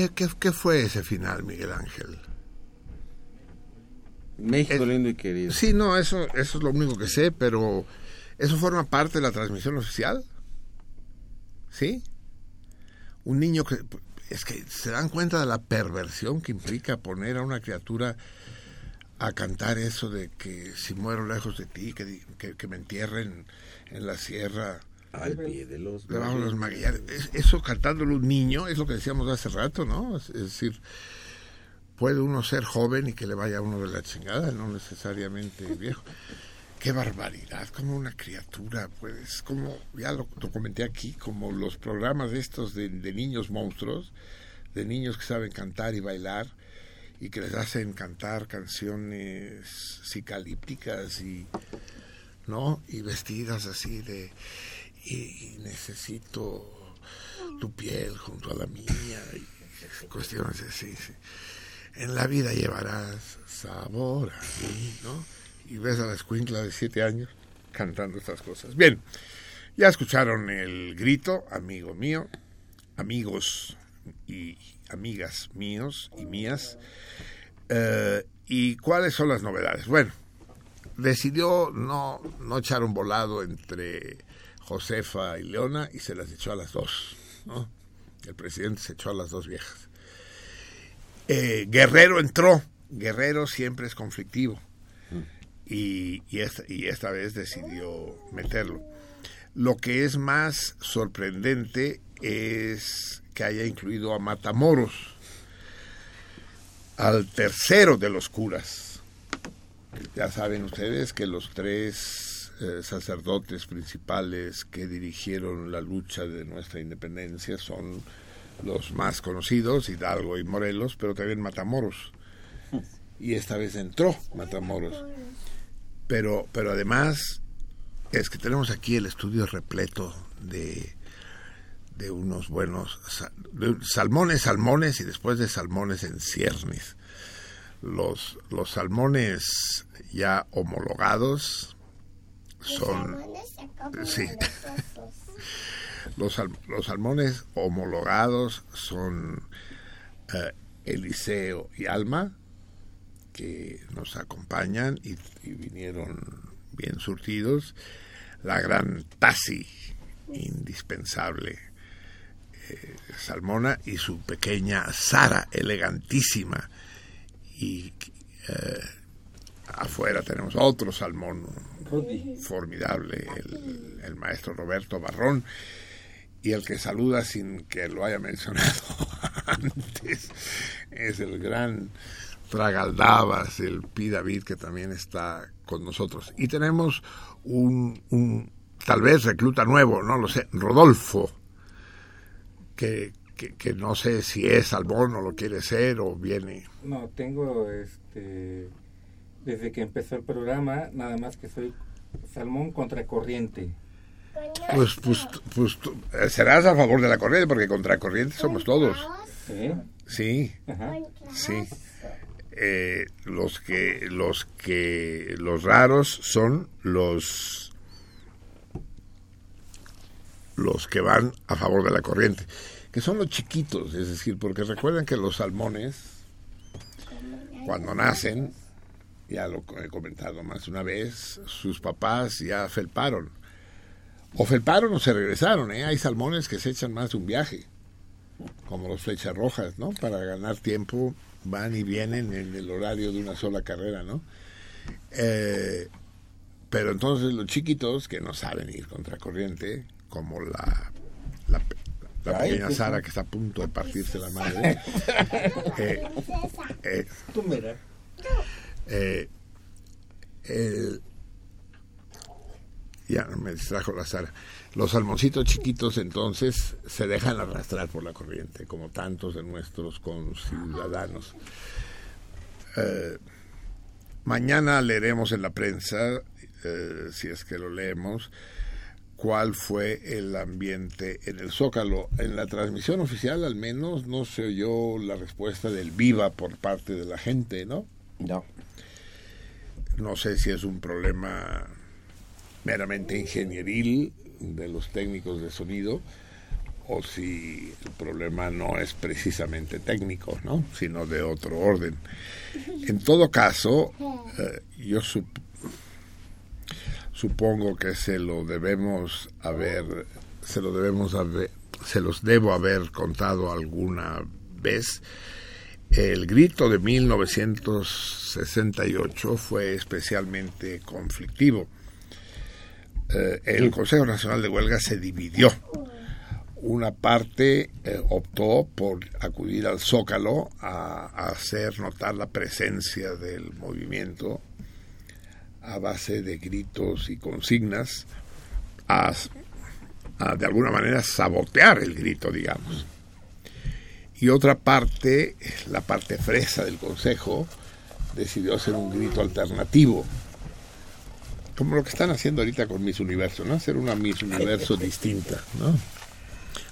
¿Qué, qué, qué fue ese final, Miguel Ángel? México Eh, lindo y querido. Sí, no, eso, eso es lo único que sé, pero ¿eso forma parte de la transmisión oficial? ¿Sí? Un niño que... Es que se dan cuenta de la perversión que implica poner a una criatura a cantar eso de que si muero lejos de ti, que, di- que, que me entierren en la sierra Al pie de los debajo de los maguillares. Es- Eso cantándolo un niño, es lo que decíamos hace rato, ¿no? Es, es decir, puede uno ser joven y que le vaya a uno de la chingada, no necesariamente viejo. Qué barbaridad, como una criatura, pues, como, ya lo, lo comenté aquí, como los programas estos de, de niños monstruos, de niños que saben cantar y bailar, y que les hacen cantar canciones psicalípticas y, ¿no? Y vestidas así de, y, necesito tu piel junto a la mía, y cuestiones así, sí. En la vida llevarás sabor ¿no? Y ves a la escuincla de siete años cantando estas cosas. Bien, ya escucharon el grito, amigo mío, amigos y amigas míos y mías. Eh, ¿Y cuáles son las novedades? Bueno, decidió no, no echar un volado entre Josefa y Leona y se las echó a las dos. ¿no? El presidente se echó a las dos viejas. Eh, Guerrero entró. Guerrero siempre es conflictivo. Y, y, esta, y esta vez decidió meterlo. Lo que es más sorprendente es que haya incluido a Matamoros, al tercero de los curas. Ya saben ustedes que los tres eh, sacerdotes principales que dirigieron la lucha de nuestra independencia son los más conocidos, Hidalgo y Morelos, pero también Matamoros. Y esta vez entró Matamoros. Pero, pero además es que tenemos aquí el estudio repleto de, de unos buenos salmones, salmones y después de salmones en ciernes. Los, los salmones ya homologados son... Sí. Los, los salmones homologados son eh, Eliseo y Alma, que nos acompañan y, y vinieron bien surtidos. La gran Tassi, indispensable, eh, Salmona, y su pequeña Sara, elegantísima. Y eh, afuera tenemos otro salmón formidable, el, maestro Roberto Barrón, y el que saluda sin que lo haya mencionado antes es el gran Tragaldabas, el Pi David, que también está con nosotros. Y tenemos un, un tal vez recluta nuevo, no lo sé, Rodolfo, que, que, que no sé si es salmón o lo quiere ser o viene. No, tengo este desde que empezó el programa, nada más que soy salmón contracorriente. Pues, pues, pues tú- eh, serás a favor de la corriente, porque contracorriente somos todos. ¿Sí? Sí, Ajá. sí. Eh, los que los que los raros son los los que van a favor de la corriente que son los chiquitos, es decir, porque recuerden que los salmones, cuando nacen, ya lo he comentado más una vez, sus papás ya felparon. O felparon o se regresaron, ¿eh? Hay salmones que se echan más de un viaje, como los flechas rojas, ¿no? Para ganar tiempo van y vienen en el horario de una sola carrera, ¿no? Eh, pero entonces los chiquitos que no saben ir contracorriente, como la, la, pequeña Sara que está a punto de partirse la madre, eh, eh, Tú mira. Eh, el- ya me distrajo la Sara. Los salmoncitos chiquitos entonces se dejan arrastrar por la corriente, como tantos de nuestros conciudadanos. Eh, mañana leeremos en la prensa, eh, si es que lo leemos, cuál fue el ambiente en el Zócalo. En la transmisión oficial al menos no se oyó la respuesta del viva por parte de la gente, ¿no? No. No sé si es un problema meramente ingenieril de los técnicos de sonido o si el problema no es precisamente técnico, ¿no? sino de otro orden. En todo caso, eh, yo sup- supongo que se lo debemos haber, se lo debemos haber, se los debo haber contado alguna vez. El grito de 1968 fue especialmente conflictivo. Eh, el Consejo Nacional de Huelga se dividió. Una parte eh, optó por acudir al Zócalo a, hacer notar la presencia del movimiento a base de gritos y consignas, a de alguna manera sabotear el grito, digamos y otra parte, la parte fresa del Consejo, decidió hacer un grito alternativo. Como lo que están haciendo ahorita con Miss Universo, ¿no? Hacer una Miss Universo distinta, ¿no?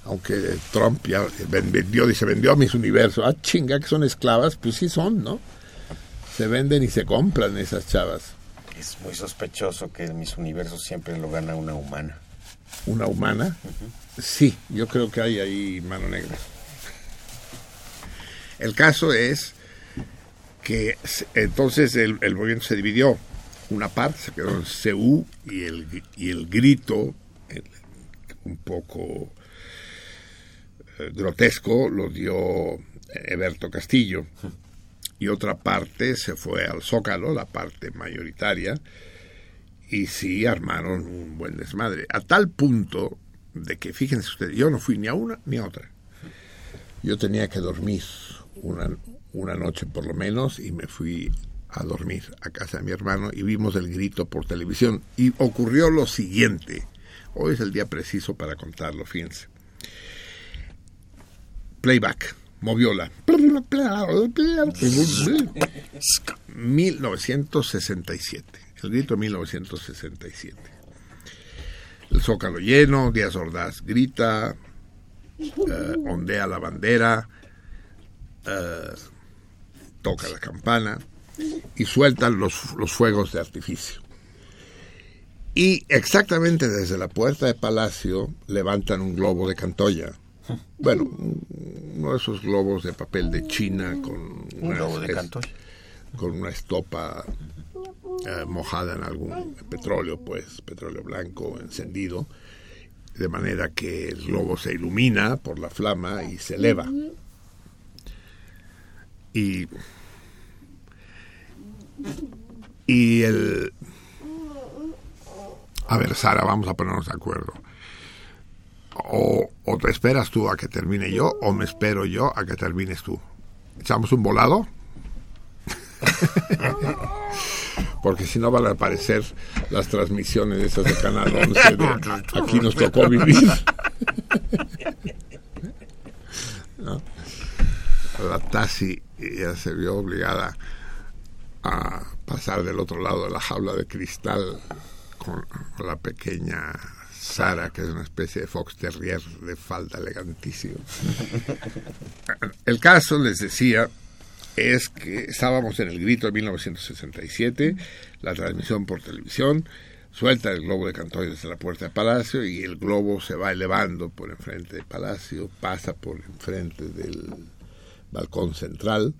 Aunque Trump ya vendió, dice, vendió a Miss Universo. Ah, chinga, que son esclavas, pues sí son, ¿no? Se venden y se compran esas chavas. Es muy sospechoso que mis universos siempre lo gana una humana. ¿Una humana? Sí, yo creo que hay ahí mano negra. El caso es que entonces el, movimiento se dividió. Una parte se quedó en CU y el, y el grito, un poco eh, grotesco, lo dio Eberto Castillo. Y otra parte se fue al Zócalo, la parte mayoritaria, y sí armaron un buen desmadre. A tal punto de que, fíjense ustedes, yo no fui ni a una ni a otra. Yo tenía que dormir una, una noche por lo menos y me fui a dormir a casa de mi hermano y vimos el grito por televisión. Y ocurrió lo siguiente. Hoy es el día preciso para contarlo, fíjense. Playback, moviola. 1967. El grito de 1967. El zócalo lleno, Díaz Ordaz grita, eh, ondea la bandera, eh, toca la campana y sueltan los, los fuegos de artificio. Y exactamente desde la puerta de Palacio levantan un globo de Cantoya. Bueno, uno de esos globos de papel de China con Un una, globo de es- Cantoya. con una estopa eh, mojada en algún petróleo, pues petróleo blanco encendido, de manera que el globo se ilumina por la flama y se eleva. Y, y el... A ver, Sara, vamos a ponernos de acuerdo. O, o te esperas tú a que termine yo, o me espero yo a que termines tú. ¿Echamos un volado? Porque si no van a aparecer las transmisiones esas de Canal 11 de Aquí nos tocó vivir. ¿No? La Tassi ya se vio obligada a pasar del otro lado de la jaula de cristal con la pequeña Sara, que es una especie de fox terrier de falda elegantísimo. El caso, les decía, es que estábamos en el grito de 1967, la transmisión por televisión, suelta el globo de Cantoya desde la puerta de Palacio y el globo se va elevando por enfrente de Palacio, pasa por enfrente del balcón central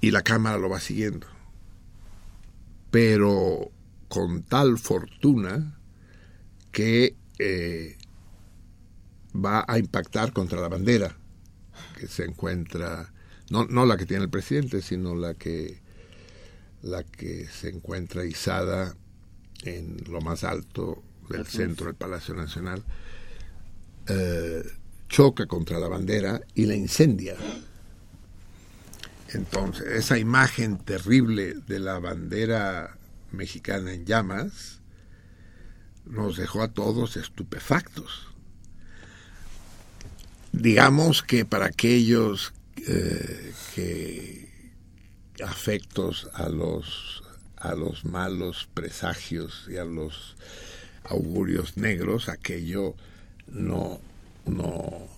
y la cámara lo va siguiendo. Pero con tal fortuna que eh, va a impactar contra la bandera que se encuentra, no, no la que tiene el presidente, sino la que, la que se encuentra izada en lo más alto del centro del Palacio Nacional, eh, choca contra la bandera y la incendia. Entonces, esa imagen terrible de la bandera mexicana en llamas nos dejó a todos estupefactos. Digamos que para aquellos eh, que afectos a los a los malos presagios y a los augurios negros, aquello no, no,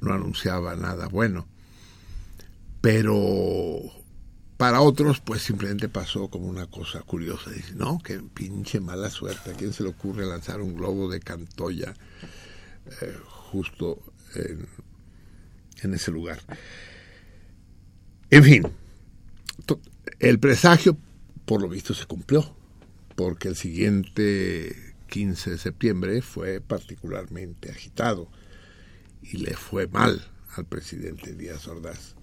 no anunciaba nada bueno. Pero para otros, pues simplemente pasó como una cosa curiosa. Dice, no, qué pinche mala suerte. ¿A quién se le ocurre lanzar un globo de Cantoya eh, justo en, en ese lugar? En fin, el presagio por lo visto se cumplió, porque el siguiente 15 de septiembre fue particularmente agitado y le fue mal al presidente Díaz Ordaz.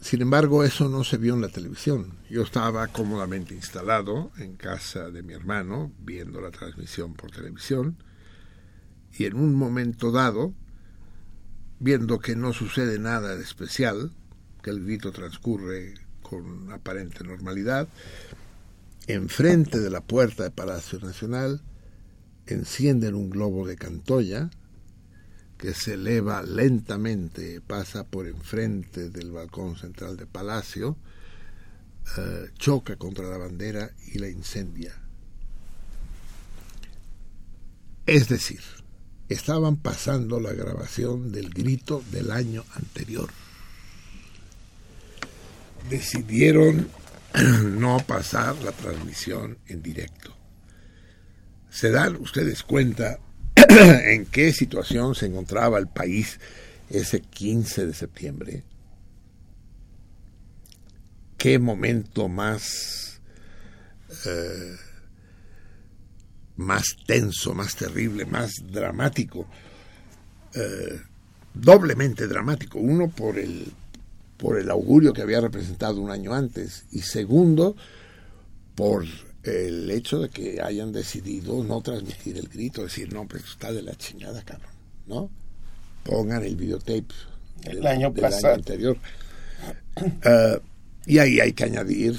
Sin embargo, eso no se vio en la televisión. Yo estaba cómodamente instalado en casa de mi hermano, viendo la transmisión por televisión, y en un momento dado, viendo que no sucede nada de especial, que el grito transcurre con aparente normalidad, enfrente de la puerta de Palacio Nacional, encienden un globo de Cantoya que se eleva lentamente, pasa por enfrente del balcón central de Palacio, eh, choca contra la bandera y la incendia. Es decir, estaban pasando la grabación del grito del año anterior decidieron no pasar la transmisión en directo. ¿Se dan ustedes cuenta en qué situación se encontraba el país ese 15 de septiembre? ¿Qué momento más, eh, más tenso, más terrible, más dramático? Eh, doblemente dramático. Uno por el por el augurio que había representado un año antes y segundo por el hecho de que hayan decidido no transmitir el grito, decir, no, pues está de la chingada, cabrón, ¿no? Pongan el videotape el año del pasado. año anterior. Eh, y ahí hay que añadir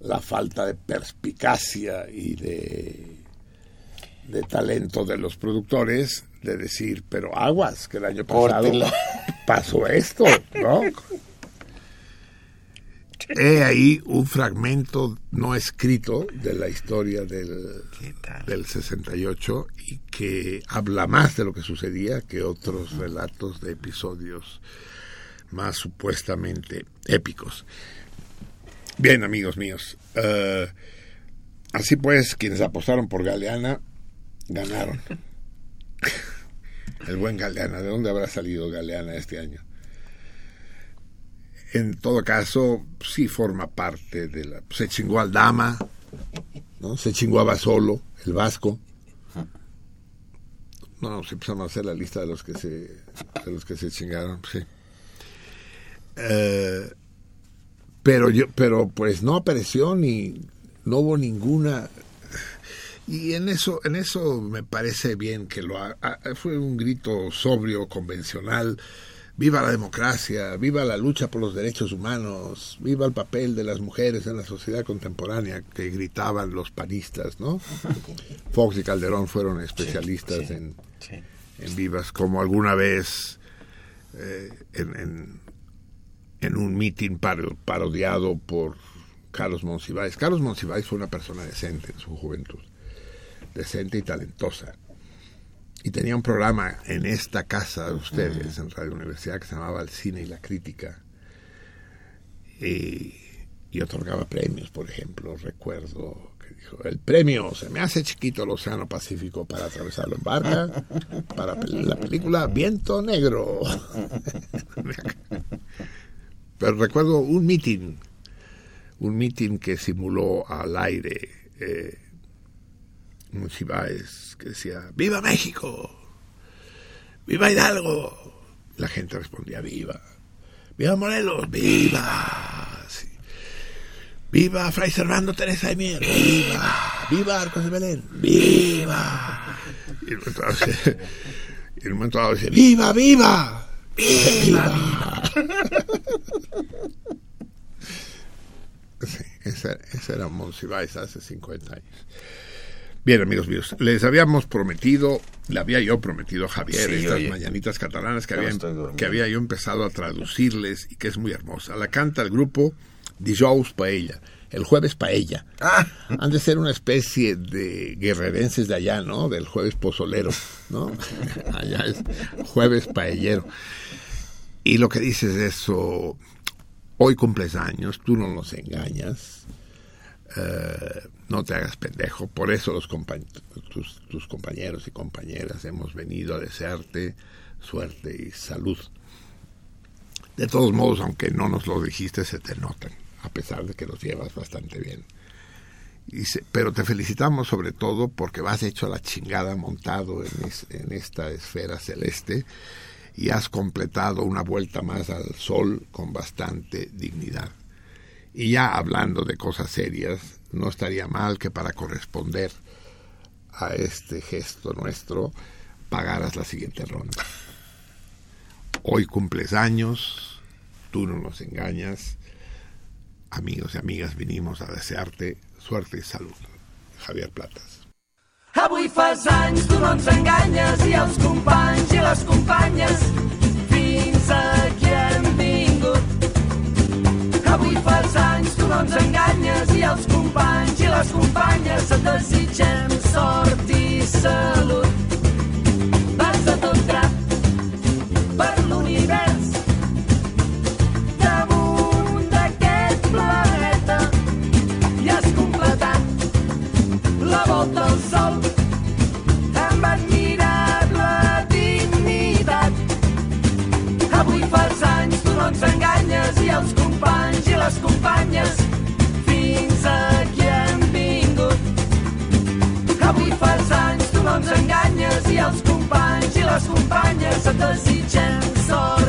la falta de perspicacia y de, de talento de los productores de decir, pero aguas, que el año pasado Córtela. pasó esto, ¿no? He ahí un fragmento no escrito de la historia del, del 68 y que habla más de lo que sucedía que otros relatos de episodios más supuestamente épicos. Bien, amigos míos, eh, así pues, quienes apostaron por Galeana ganaron. El buen Galeana, ¿de dónde habrá salido Galeana este año? En todo caso, sí forma parte de la... Se chingó al Dama, ¿no? Se chingó a Basolo, el Vasco. No, se empezamos a hacer la lista de los que se, de los que se chingaron, sí. Eh, pero yo, pero pues no apareció ni, no hubo ninguna y en eso, en eso me parece bien que lo ha- fue un grito sobrio, convencional. Viva la democracia, viva la lucha por los derechos humanos, viva el papel de las mujeres en la sociedad contemporánea que gritaban los panistas, ¿no? Fox y Calderón fueron especialistas sí, en, sí. en vivas, como alguna vez eh, en, en, en un mitin paro- parodiado por Carlos Monsiváis. Carlos Monsiváis fue una persona decente en su juventud, decente y talentosa. Y tenía un programa en esta casa de ustedes, en Radio Universidad, que se llamaba El Cine y la Crítica. Y, otorgaba premios, por ejemplo. Recuerdo que Dijo, el premio se me hace chiquito el Océano Pacífico para atravesarlo en barca, para la película Viento Negro. Pero recuerdo un meeting, un meeting que simuló al aire eh, Monsiváis, que decía, ¡Viva México! ¡Viva Hidalgo! La gente respondía, ¡Viva! ¡Viva Morelos! ¡Viva! Sí. ¡Viva Fray Servando Teresa de Mier! ¡Viva! ¡Viva Arcos de Belén! ¡Viva! Y un momento dice, y momento dado dice, ¡Viva, viva! ¡Viva! Sí, ese, ese era Monsiváis hace 50 años. Bien, amigos míos, les habíamos prometido, le había yo prometido a Javier Sí, estas oye. mañanitas catalanas había, que había yo empezado a traducirles y que es muy hermosa. La canta el grupo Dijous Paella, el jueves Paella. Ah. Han de ser una especie de guerrerenses de allá, ¿no? Del jueves pozolero, ¿no? allá es jueves paellero. Y lo que dices es eso, hoy cumples años, tú no nos engañas, eh, no te hagas pendejo, por eso los tus, tus compañeros y compañeras hemos venido a desearte suerte y salud. De todos modos, aunque no nos lo dijiste, se te notan, a pesar de que los llevas bastante bien. Pero te felicitamos sobre todo porque vas hecho a la chingada montado en esta esfera celeste y has completado una vuelta más al sol con bastante dignidad. Y ya hablando de cosas serias, no estaría mal que para corresponder a este gesto nuestro pagaras la siguiente ronda. Hoy cumples años, tú no nos engañas. Amigos y amigas, vinimos a desearte suerte y salud. Javier Platas. No. Avui fas anys, tu no ens enganyes, i els companys i les companyes et desitgem sort i salut. Avui fas anys, tu no ens enganyes, i els companys i les companyes et desitgem sort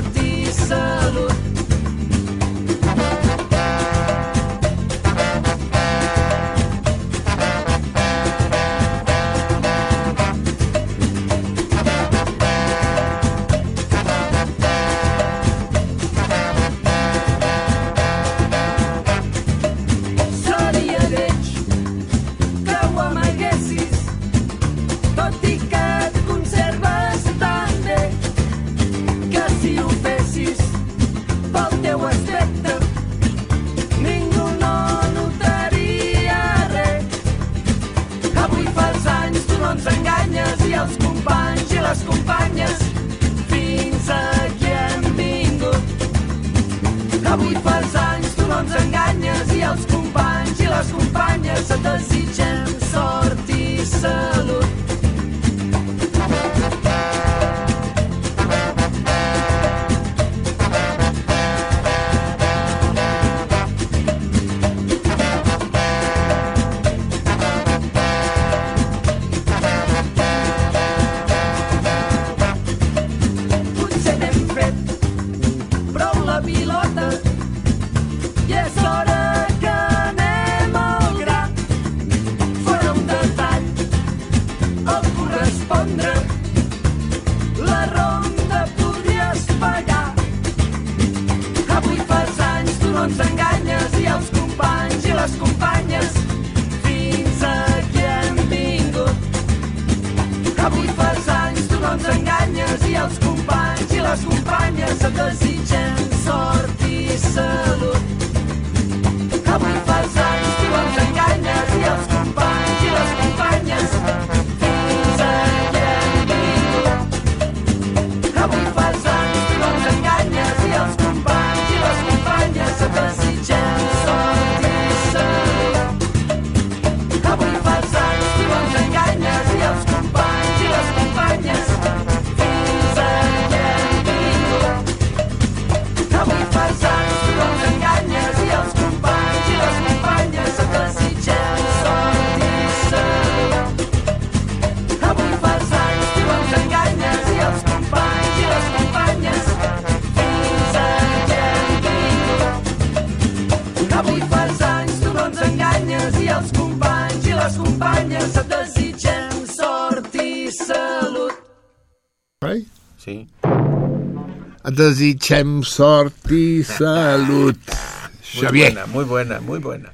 Desichem sorti salud. Muy Xavier. buena, muy buena, muy buena.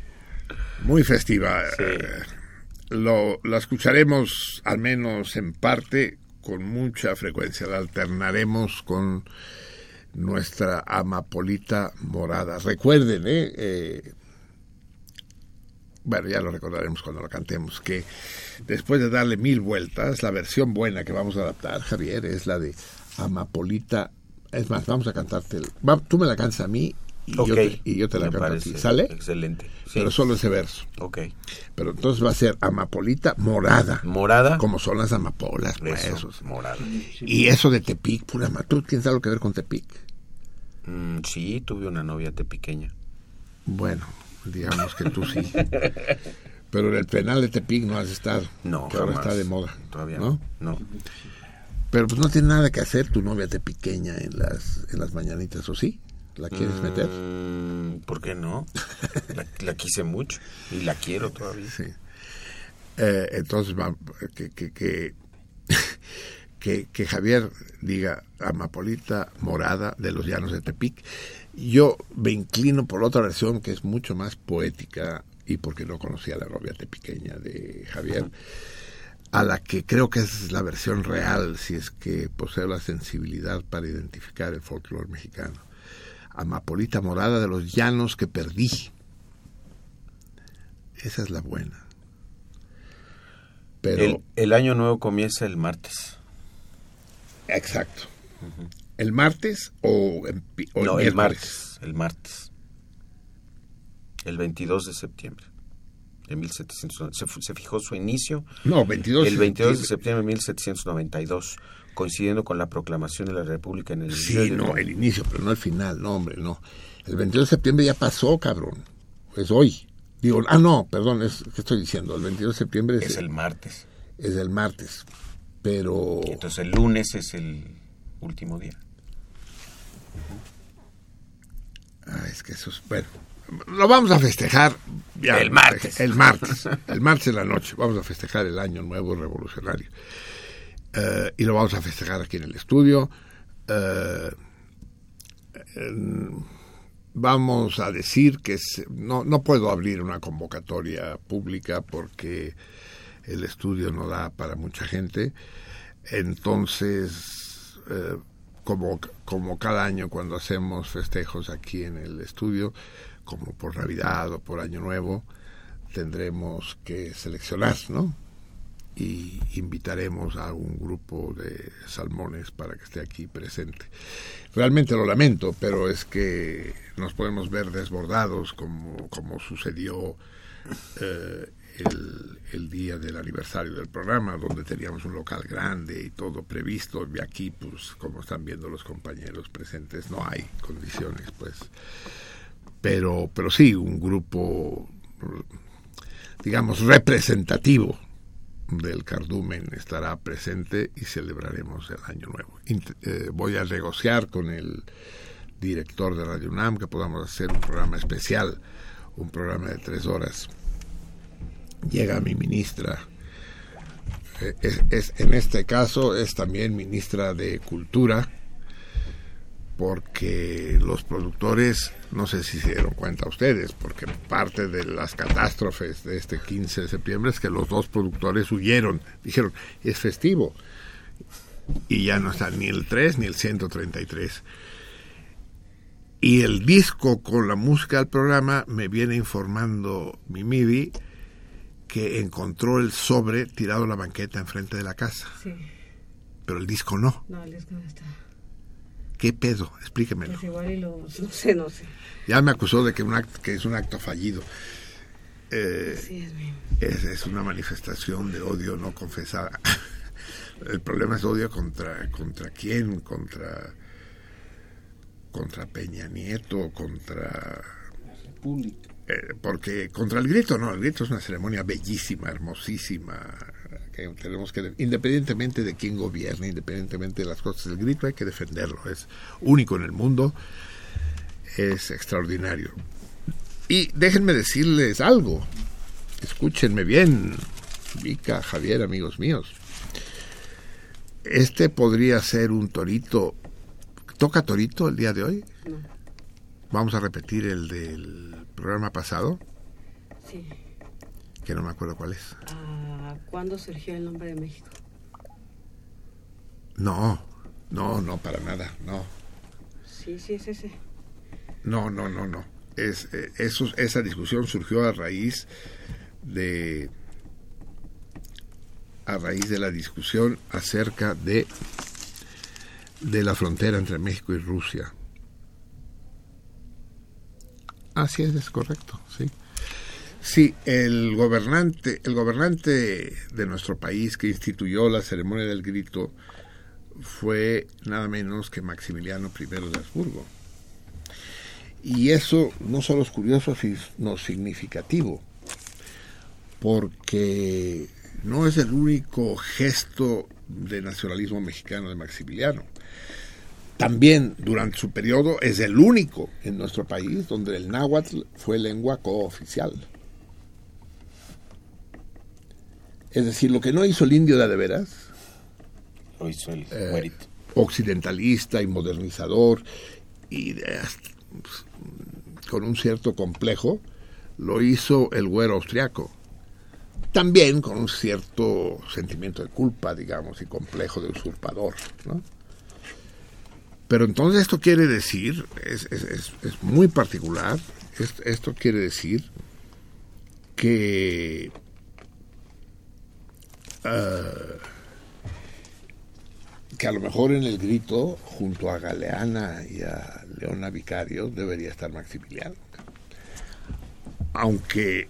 Muy festiva. Lo, la escucharemos al menos en parte con mucha frecuencia. La alternaremos con nuestra amapolita morada. Recuerden, ¿eh? Eh, bueno, ya lo recordaremos cuando lo cantemos, que después de darle mil vueltas, la versión buena que vamos a adaptar, Javier, es la de Amapolita. Es más, vamos a cantarte. el- va- tú me la cantas a mí y, yo, te, y yo te la me canto a ti. ¿Sale? Excelente. Sí. Pero solo ese verso. Ok. Pero entonces va a ser amapolita morada. Morada. Como son las amapolas, pues, Eso, esos. morada. Y eso de Tepic, pura ¿Tú tienes algo que ver con Tepic? Mm, sí, tuve una novia tepiqueña. Bueno, digamos que tú sí. Pero en el penal de Tepic no has estado. No, que ahora jamás. está de moda. Todavía ¿no? no. Pero pues no tiene nada que hacer tu novia tepiqueña en las, en las mañanitas, ¿o sí? ¿La quieres meter? Mm, ¿Por qué no? La, la quise mucho y la quiero todavía. Sí. Eh, entonces, va, que, que, que, que, que Javier diga Amapolita Morada de los Llanos de Tepic. Yo me inclino por otra versión que es mucho más poética y porque no conocía la novia tepiqueña de Javier, a la que creo que es la versión real, si es que posee la sensibilidad para identificar el folclore mexicano. Amapolita Morada de los Llanos que perdí. Esa es la buena. Pero El, el año nuevo comienza el martes. Exacto. ¿El martes o, no, el martes. El martes. El 22 de septiembre de 1700. Se, se fijó su inicio. No, 22 de El 22 de septiembre. de 1792, coincidiendo con la proclamación de la República en el Sí, no, el inicio, pero no el final, no, hombre, no. El 22 de septiembre ya pasó, cabrón. Es hoy. Digo, ah, no, perdón, es ¿qué estoy diciendo? El 22 de septiembre es, Es el martes. es el martes. Pero Entonces el lunes es el último día. Ah, es que eso es bueno. Lo vamos a festejar ya, El martes. El martes. El martes en la noche. Vamos a festejar el año nuevo revolucionario. Eh, y lo vamos a festejar aquí en el estudio. Eh, en- vamos a decir que se- no, no puedo abrir una convocatoria pública porque el estudio no da para mucha gente. Entonces, eh, como, como cada año cuando hacemos festejos aquí en el estudio, como por Navidad o por Año Nuevo, tendremos que seleccionar, ¿no? Y invitaremos a un grupo de salmones para que esté aquí presente. Realmente lo lamento, pero es que nos podemos ver desbordados como, como sucedió eh, el, el día del aniversario del programa, donde teníamos un local grande y todo previsto, y aquí, pues, como están viendo los compañeros presentes, no hay condiciones, pues. Pero, pero sí, un grupo, digamos, representativo del cardumen estará presente y celebraremos el año nuevo. Eh, voy a negociar con el director de Radio UNAM que podamos hacer un programa especial, un programa de tres horas. Llega mi ministra, eh, es- en este caso es también ministra de Cultura, porque los productores, no sé si se dieron cuenta ustedes, porque parte de las catástrofes de este 15 de septiembre es que los dos productores huyeron, dijeron, es festivo, y ya no está ni el 3 ni el 133. Y el disco con la música del programa me viene informando mi MIDI que encontró el sobre tirado en la banqueta enfrente de la casa, Sí. pero el disco no. No, el disco no está. ¿Qué pedo? Explíquemelo. Pues igual y lo... No sé, no sé. Ya me acusó de que, un act- que es un acto fallido. Eh, Sí, es mi... es, es una manifestación de odio no confesada. El problema es odio contra contra quién, contra contra Peña Nieto, contra eh, porque contra el grito no, el grito es una ceremonia bellísima, hermosísima, que tenemos que independientemente de quién gobierne, independientemente de las cosas, el grito hay que defenderlo, es único en el mundo, es extraordinario. Y déjenme decirles algo, escúchenme bien, Vika, Javier, amigos míos. este podría ser un torito. ¿Toca torito el día de hoy? No. Vamos a repetir el del programa pasado, Sí. Que no me acuerdo cuál es. Ah, ¿Cuándo surgió el nombre de México? No, no, no, para nada, no. Sí, sí, es ese. No, no, no, no. Es, eh, eso, esa discusión surgió a raíz de a raíz de la discusión acerca de de la frontera entre México y Rusia. Así es, es correcto, sí. Sí, el gobernante, el gobernante de nuestro país que instituyó la ceremonia del grito fue nada menos que Maximiliano I de Habsburgo. Y eso no solo es curioso, sino significativo, porque no es el único gesto de nacionalismo mexicano de Maximiliano. También durante su periodo es el único en nuestro país donde el náhuatl fue lengua cooficial. Es decir, lo que no hizo el indio de de veras, Lo hizo el eh, occidentalista y modernizador y de- con un cierto complejo, lo hizo el güero austriaco. También con un cierto sentimiento de culpa, digamos, y complejo de usurpador, ¿no? Pero entonces esto quiere decir, es, es- es- es muy particular, es- esto quiere decir que ah, que a lo mejor en el grito, junto a Galeana y a Leona Vicario, debería estar Maximiliano. Aunque,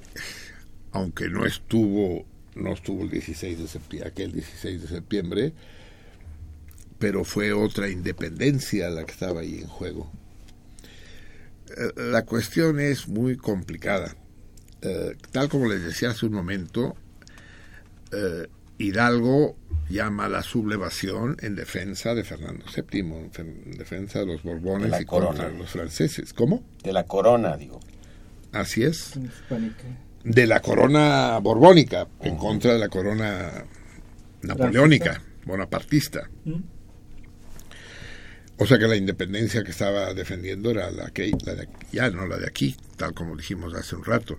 aunque no estuvo, no estuvo el 16 de septiembre, aquel 16 de septiembre, pero fue otra independencia la que estaba ahí en juego. Eh, La cuestión es muy complicada. Eh, tal como les decía hace un momento, eh, Hidalgo llama a la sublevación en defensa de Fernando VII, en fe- en defensa de los Borbones y contra corona. los franceses. ¿Cómo? De la corona, digo. Así es. Hispánica. De la corona borbónica, en contra de la corona napoleónica, bonapartista. ¿Mm? O sea que la independencia que estaba defendiendo era la que la de aquí, ya no la de aquí, tal como dijimos hace un rato.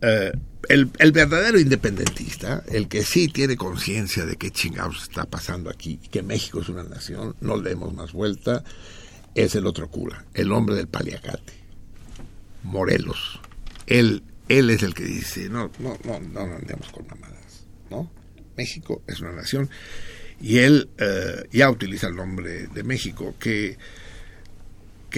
Eh, el, verdadero independentista, el que sí tiene conciencia de qué chingados está pasando aquí que México es una nación, no le demos más vuelta, es el otro cura, el hombre del paliacate, Morelos. Él, él es el que dice, no, no, no, no, no andemos con mamadas, ¿no? México es una nación y él eh, ya utiliza el nombre de México que,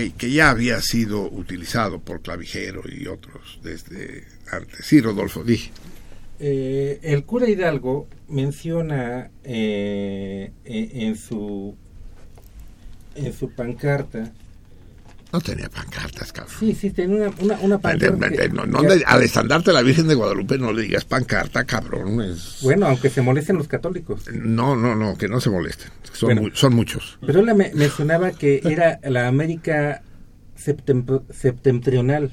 que, ya había sido utilizado por Clavijero y otros desde antes. Sí, Rodolfo, dije. Eh, el cura Hidalgo menciona eh, en, en su en su pancarta No tenía pancartas, cabrón. sí sí tenía una, una, una pancarta que- No, no le- al estandarte de la Virgen de Guadalupe no le digas pancarta, cabrón. es- bueno aunque se molesten los católicos No, no, no, que no se molesten. Son, Bueno. mu- son muchos. pero él la me- mencionaba que era la América septentrional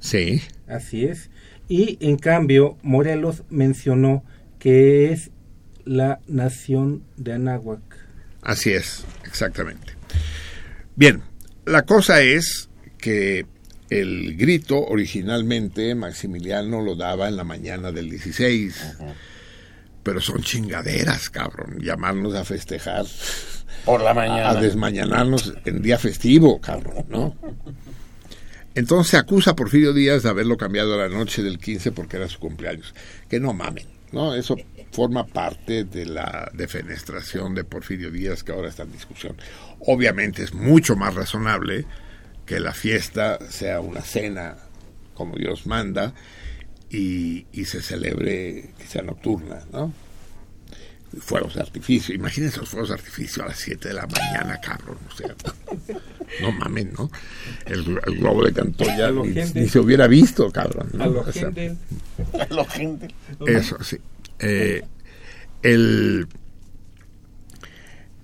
Sí. Así es. Y en cambio, Morelos mencionó que es la nación de Anáhuac. Así es, exactamente. Bien, la cosa es que el grito originalmente Maximiliano lo daba en la mañana del 16. Pero son chingaderas, cabrón, llamarnos a festejar. Por la mañana. A desmañanarnos en día festivo, cabrón, ¿no? Entonces se acusa a Porfirio Díaz de haberlo cambiado a la noche del 15 porque era su cumpleaños. Que no mamen, ¿no? Eso forma parte de la defenestración de Porfirio Díaz que ahora está en discusión. Obviamente es mucho más razonable que la fiesta sea una cena como Dios manda y, y se celebre que sea nocturna, ¿no? Fuegos de artificio, imagínense los fuegos de artificio a las 7 de la mañana, cabrón, o sea, no mamen, ¿no? El, el globo de Cantoya ni, ni se hubiera visto, cabrón. ¿no? A lo O sea, gente. A lo gente. eso, sí. Eh, el,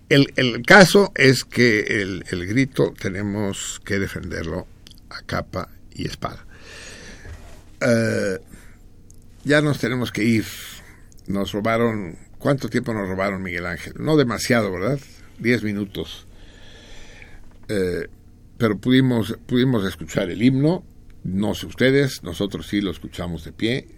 el, el caso es que el, el grito tenemos que defenderlo a capa y espada. Eh, ya nos tenemos que ir. Nos robaron ¿Cuánto tiempo nos robaron, Miguel Ángel? No demasiado, ¿verdad? Diez minutos. Eh, pero pudimos, pudimos escuchar el himno, no sé ustedes, nosotros sí lo escuchamos de pie.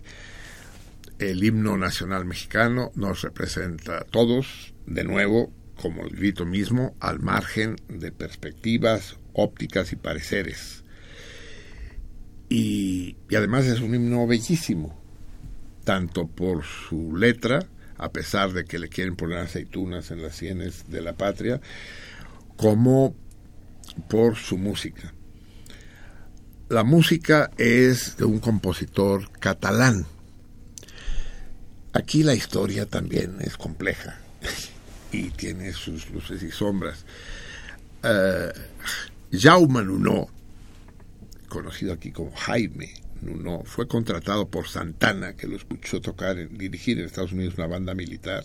El himno nacional mexicano nos representa a todos, de nuevo, como el grito mismo, al margen de perspectivas, ópticas y pareceres. Y, y además es un himno bellísimo, tanto por su letra, a pesar de que le quieren poner aceitunas en las sienes de la patria, como por su música. La música es de un compositor catalán. Aquí la historia también es compleja y tiene sus luces y sombras. Eh, Jaume Nuno, conocido aquí como Jaime Nuno, fue contratado por Santana, que lo escuchó tocar, dirigir en Estados Unidos una banda militar,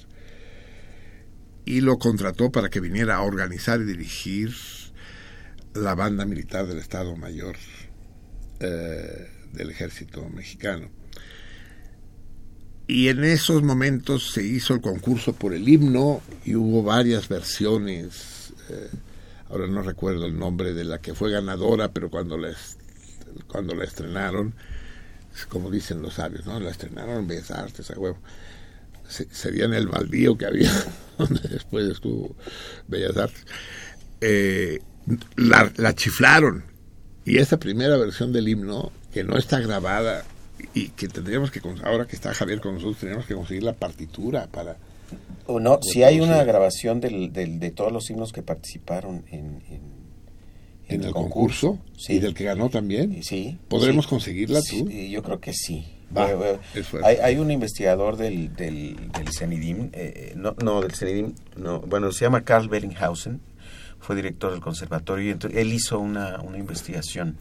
y lo contrató para que viniera a organizar y dirigir la banda militar del Estado Mayor eh, del Ejército Mexicano. Y en esos momentos se hizo el concurso por el himno y hubo varias versiones. eh, ahora no recuerdo el nombre de la que fue ganadora, pero cuando la, cuando la estrenaron, es como dicen los sabios, ¿no? La estrenaron en Bellas Artes, a huevo. Se- sería el baldío que había, donde después estuvo Bellas Artes. Eh, la, la chiflaron. Y esa primera versión del himno, que no está grabada y que tendríamos que, ahora que está Javier con nosotros, tendríamos que conseguir la partitura para... O no, si hay una grabación del, del- de todos los himnos que participaron en, en, en el concurso, y del que ganó también. Sí. ¿Podremos sí. conseguirla tú? Sí, yo creo que sí. Va, es. hay, hay un investigador del, del, del CENIDIM, eh, no, no, del CENIDIM, no, bueno, se llama Carl Bellinghausen, fue director del conservatorio y entonces él hizo una, una investigación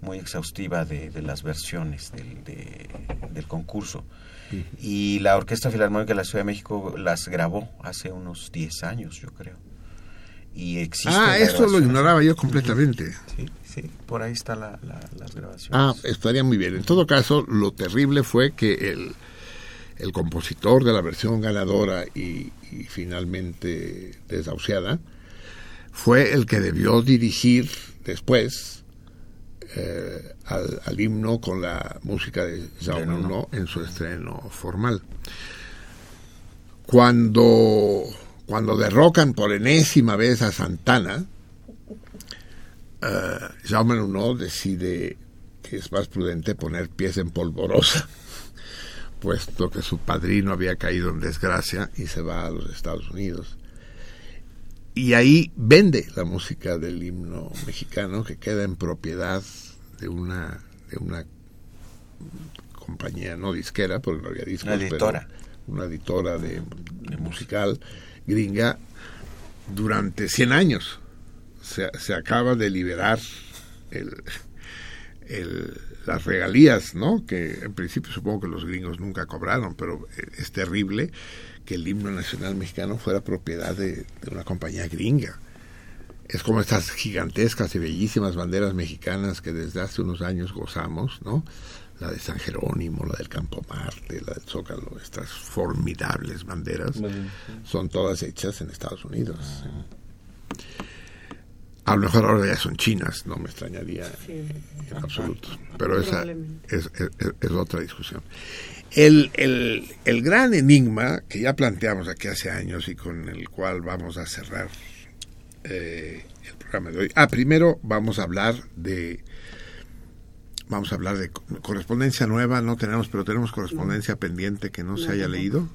muy exhaustiva de, de las versiones del, de- del concurso. Y la Orquesta Filarmónica de la Ciudad de México las grabó hace unos 10 años, yo creo. Y existe Ah, esto lo ignoraba yo completamente. Sí, sí, por ahí está la, la- las grabaciones. Ah, estaría muy bien. En todo caso, lo terrible fue que el, el compositor de la versión ganadora y, y finalmente desahuciada fue el que debió dirigir después eh, al, al himno con la música de. Nuno en su estreno formal. Cuando, cuando derrocan por enésima vez a Santana, Nuno decide que es más prudente poner pies en polvorosa, puesto que su padrino había caído en desgracia y se va a los Estados Unidos. Y ahí vende la música del himno mexicano que queda en propiedad de una, de una compañía no disquera, porque no había discos, Una pero editora. una editora de, de musical gringa durante 100 años. Se, se acaba de liberar el, el- las regalías, ¿no? Que en principio supongo que los gringos nunca cobraron, pero es terrible que el himno nacional mexicano fuera propiedad de, de una compañía gringa. Es como estas gigantescas y bellísimas banderas mexicanas que desde hace unos años gozamos, ¿no? La de San Jerónimo, la del Campo Marte, la del Zócalo, estas formidables banderas son todas hechas en Estados Unidos. A lo mejor ahora ya son chinas, no me extrañaría en absoluto. Pero esa Probablemente. es, es- es otra discusión. El, el, el gran enigma que ya planteamos aquí hace años y con el cual vamos a cerrar eh, el programa de hoy. Ah, primero vamos a hablar de vamos a hablar de co- correspondencia nueva, no tenemos, pero tenemos correspondencia pendiente que no se haya leído.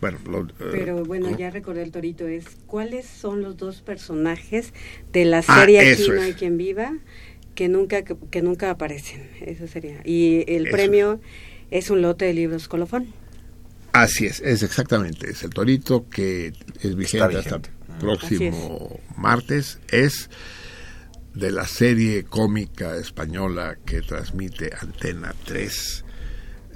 Bueno, lo- eh, Pero bueno, ¿cómo? ya recordé el torito, es ¿cuáles son los dos personajes de la Ah, serie Aquí eso no hay quien viva que nunca que, que nunca aparecen? Eso sería. Y el Eso. premio es un lote de libros colofón. Así es, es exactamente, es el torito que es vigente, vigente. hasta próximo martes, es de la serie cómica española que transmite Antena 3.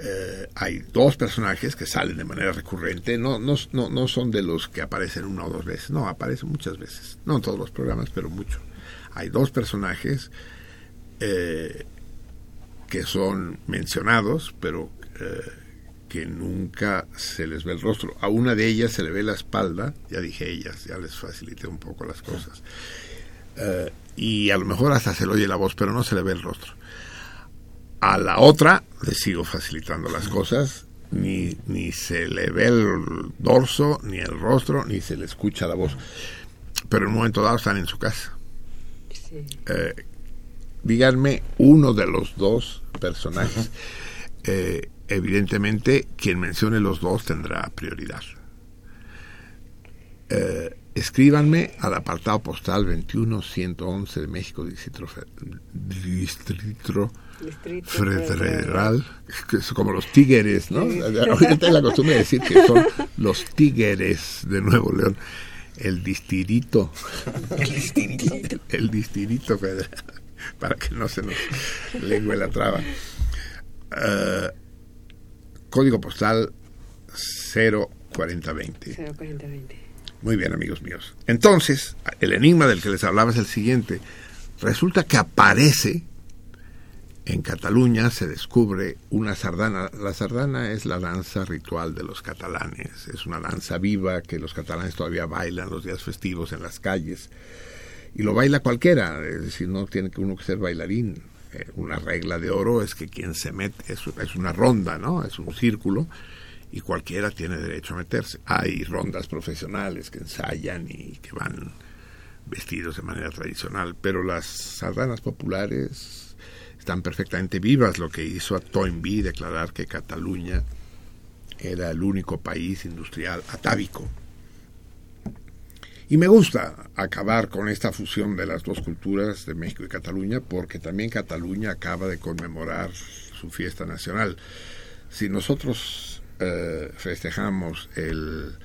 Eh, hay dos personajes que salen de manera recurrente, no, no, no, no son de los que aparecen una o dos veces, no, aparecen muchas veces, no en todos los programas, pero mucho. Hay dos personajes eh, que son mencionados, pero eh, que nunca se les ve el rostro. A una de ellas se le ve la espalda, ya dije ellas, ya les facilité un poco las cosas. Eh, y a lo mejor hasta se le oye la voz, pero no se le ve el rostro. A la otra le sigo facilitando las cosas, ni, ni se le ve el dorso, ni el rostro, ni se le escucha la voz. Pero en un momento dado están en su casa. Eh, díganme uno de los dos personajes. Eh, evidentemente, quien mencione los dos tendrá prioridad. Eh, escríbanme al apartado postal 21111 de México, Distrito, Distrito Distrito Federal, como los tigres, ¿no? Ahorita la costumbre de decir que son los tigres de Nuevo León. El distrito. El distrito. El distrito federal. Para que no se nos lengue la traba. Eh, código postal 04020. 04020. Muy bien, amigos míos. Entonces, el enigma del que les hablaba es el siguiente. Resulta que aparece en Cataluña, se descubre una sardana. La sardana es la danza ritual de los catalanes. Es una danza viva que los catalanes todavía bailan los días festivos en las calles. Y lo baila cualquiera, es decir, no tiene que uno que ser bailarín. Eh, una regla de oro es que quien se mete es, es una ronda, ¿no? Es un círculo y cualquiera tiene derecho a meterse. Hay rondas profesionales que ensayan y que van vestidos de manera tradicional, pero las sardanas populares están perfectamente vivas, lo que hizo a Toynbee declarar que Cataluña era el único país industrial atávico. Y me gusta acabar con esta fusión de las dos culturas de México y Cataluña, porque también Cataluña acaba de conmemorar su fiesta nacional. Si nosotros eh, festejamos el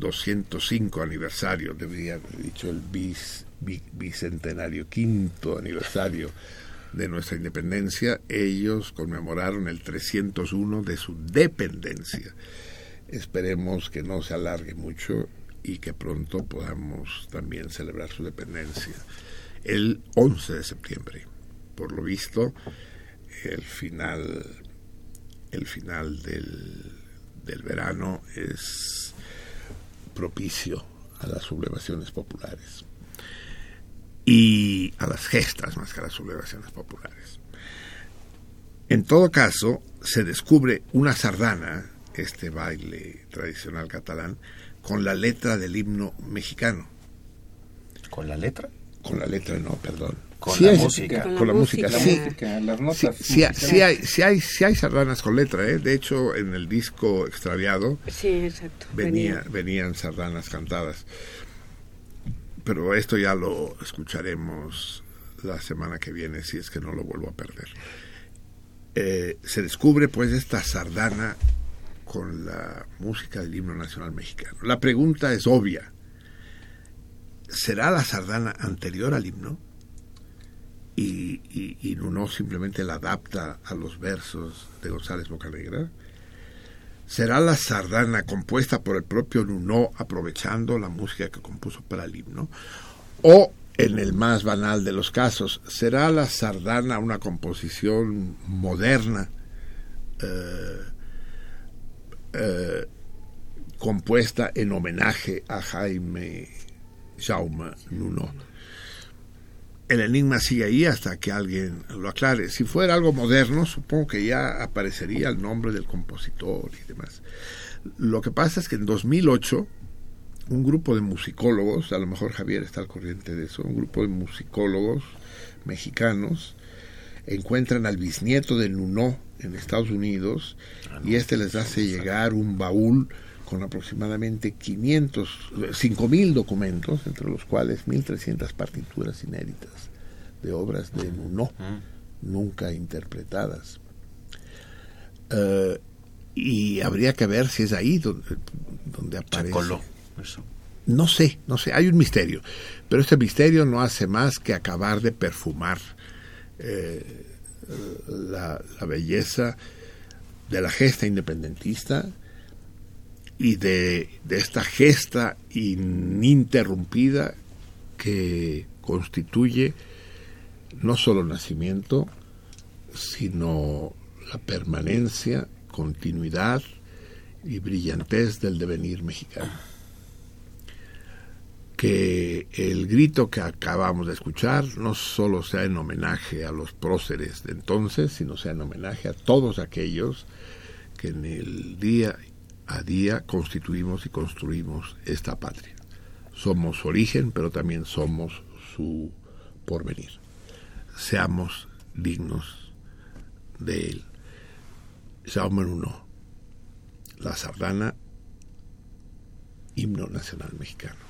205 aniversario, debería haber dicho el bicentenario, quinto aniversario de nuestra independencia, ellos conmemoraron el 301 de su dependencia. Esperemos que no se alargue mucho y que pronto podamos también celebrar su dependencia el 11 de septiembre. Por lo visto, el final, el final del, del verano es propicio a las sublevaciones populares y a las gestas más que a las sublevaciones populares. En todo caso, se descubre una sardana, este baile tradicional catalán, con la letra del himno mexicano. ¿Con la letra? Con la letra, no, perdón. Con Sí la hay- música. Con, Con la la música, música. sí. La música, las notas Sí, sí hay, sí, hay, sí hay sardanas con letra, ¿eh? De hecho, en el disco extraviado Sí, exacto. venía, venían sardanas cantadas. Pero esto ya lo escucharemos la semana que viene, si es que no lo vuelvo a perder. Eh, se descubre pues esta sardana con la música del himno nacional mexicano. La pregunta es obvia. ¿Será la sardana anterior al himno? Y, y, Nuno simplemente la adapta a los versos de González Bocanegra. ¿Será la sardana compuesta por el propio Nuno aprovechando la música que compuso para el himno? ¿O, en el más banal de los casos, será la sardana una composición moderna eh, eh, compuesta en homenaje a Jaime Jaume Nuno? El enigma sigue ahí hasta que alguien lo aclare. Si fuera algo moderno, supongo que ya aparecería el nombre del compositor y demás. Lo que pasa es que en 2008 un grupo de musicólogos, a lo mejor Javier está al corriente de eso, un grupo de musicólogos mexicanos encuentran al bisnieto de Nuno en Estados Unidos y este les hace llegar un baúl con aproximadamente 500, 5.000 documentos, entre los cuales 1.300 partituras inéditas de obras de Nuno, nunca interpretadas. Eh, y habría que ver si es ahí donde, donde aparece. coló, eso. No sé, no sé, hay un misterio, pero este misterio no hace más que acabar de perfumar eh, la, la belleza de la gesta independentista y de, de esta gesta ininterrumpida que constituye no solo nacimiento, sino la permanencia continuidad y brillantez del devenir mexicano. Que el grito que acabamos de escuchar no solo sea en homenaje a los próceres de entonces, sino sea en homenaje a todos aquellos que en el día a día constituimos y construimos esta patria. Somos su origen, pero también somos su porvenir. Seamos dignos de él. Jaume uno, la sardana, himno nacional mexicano.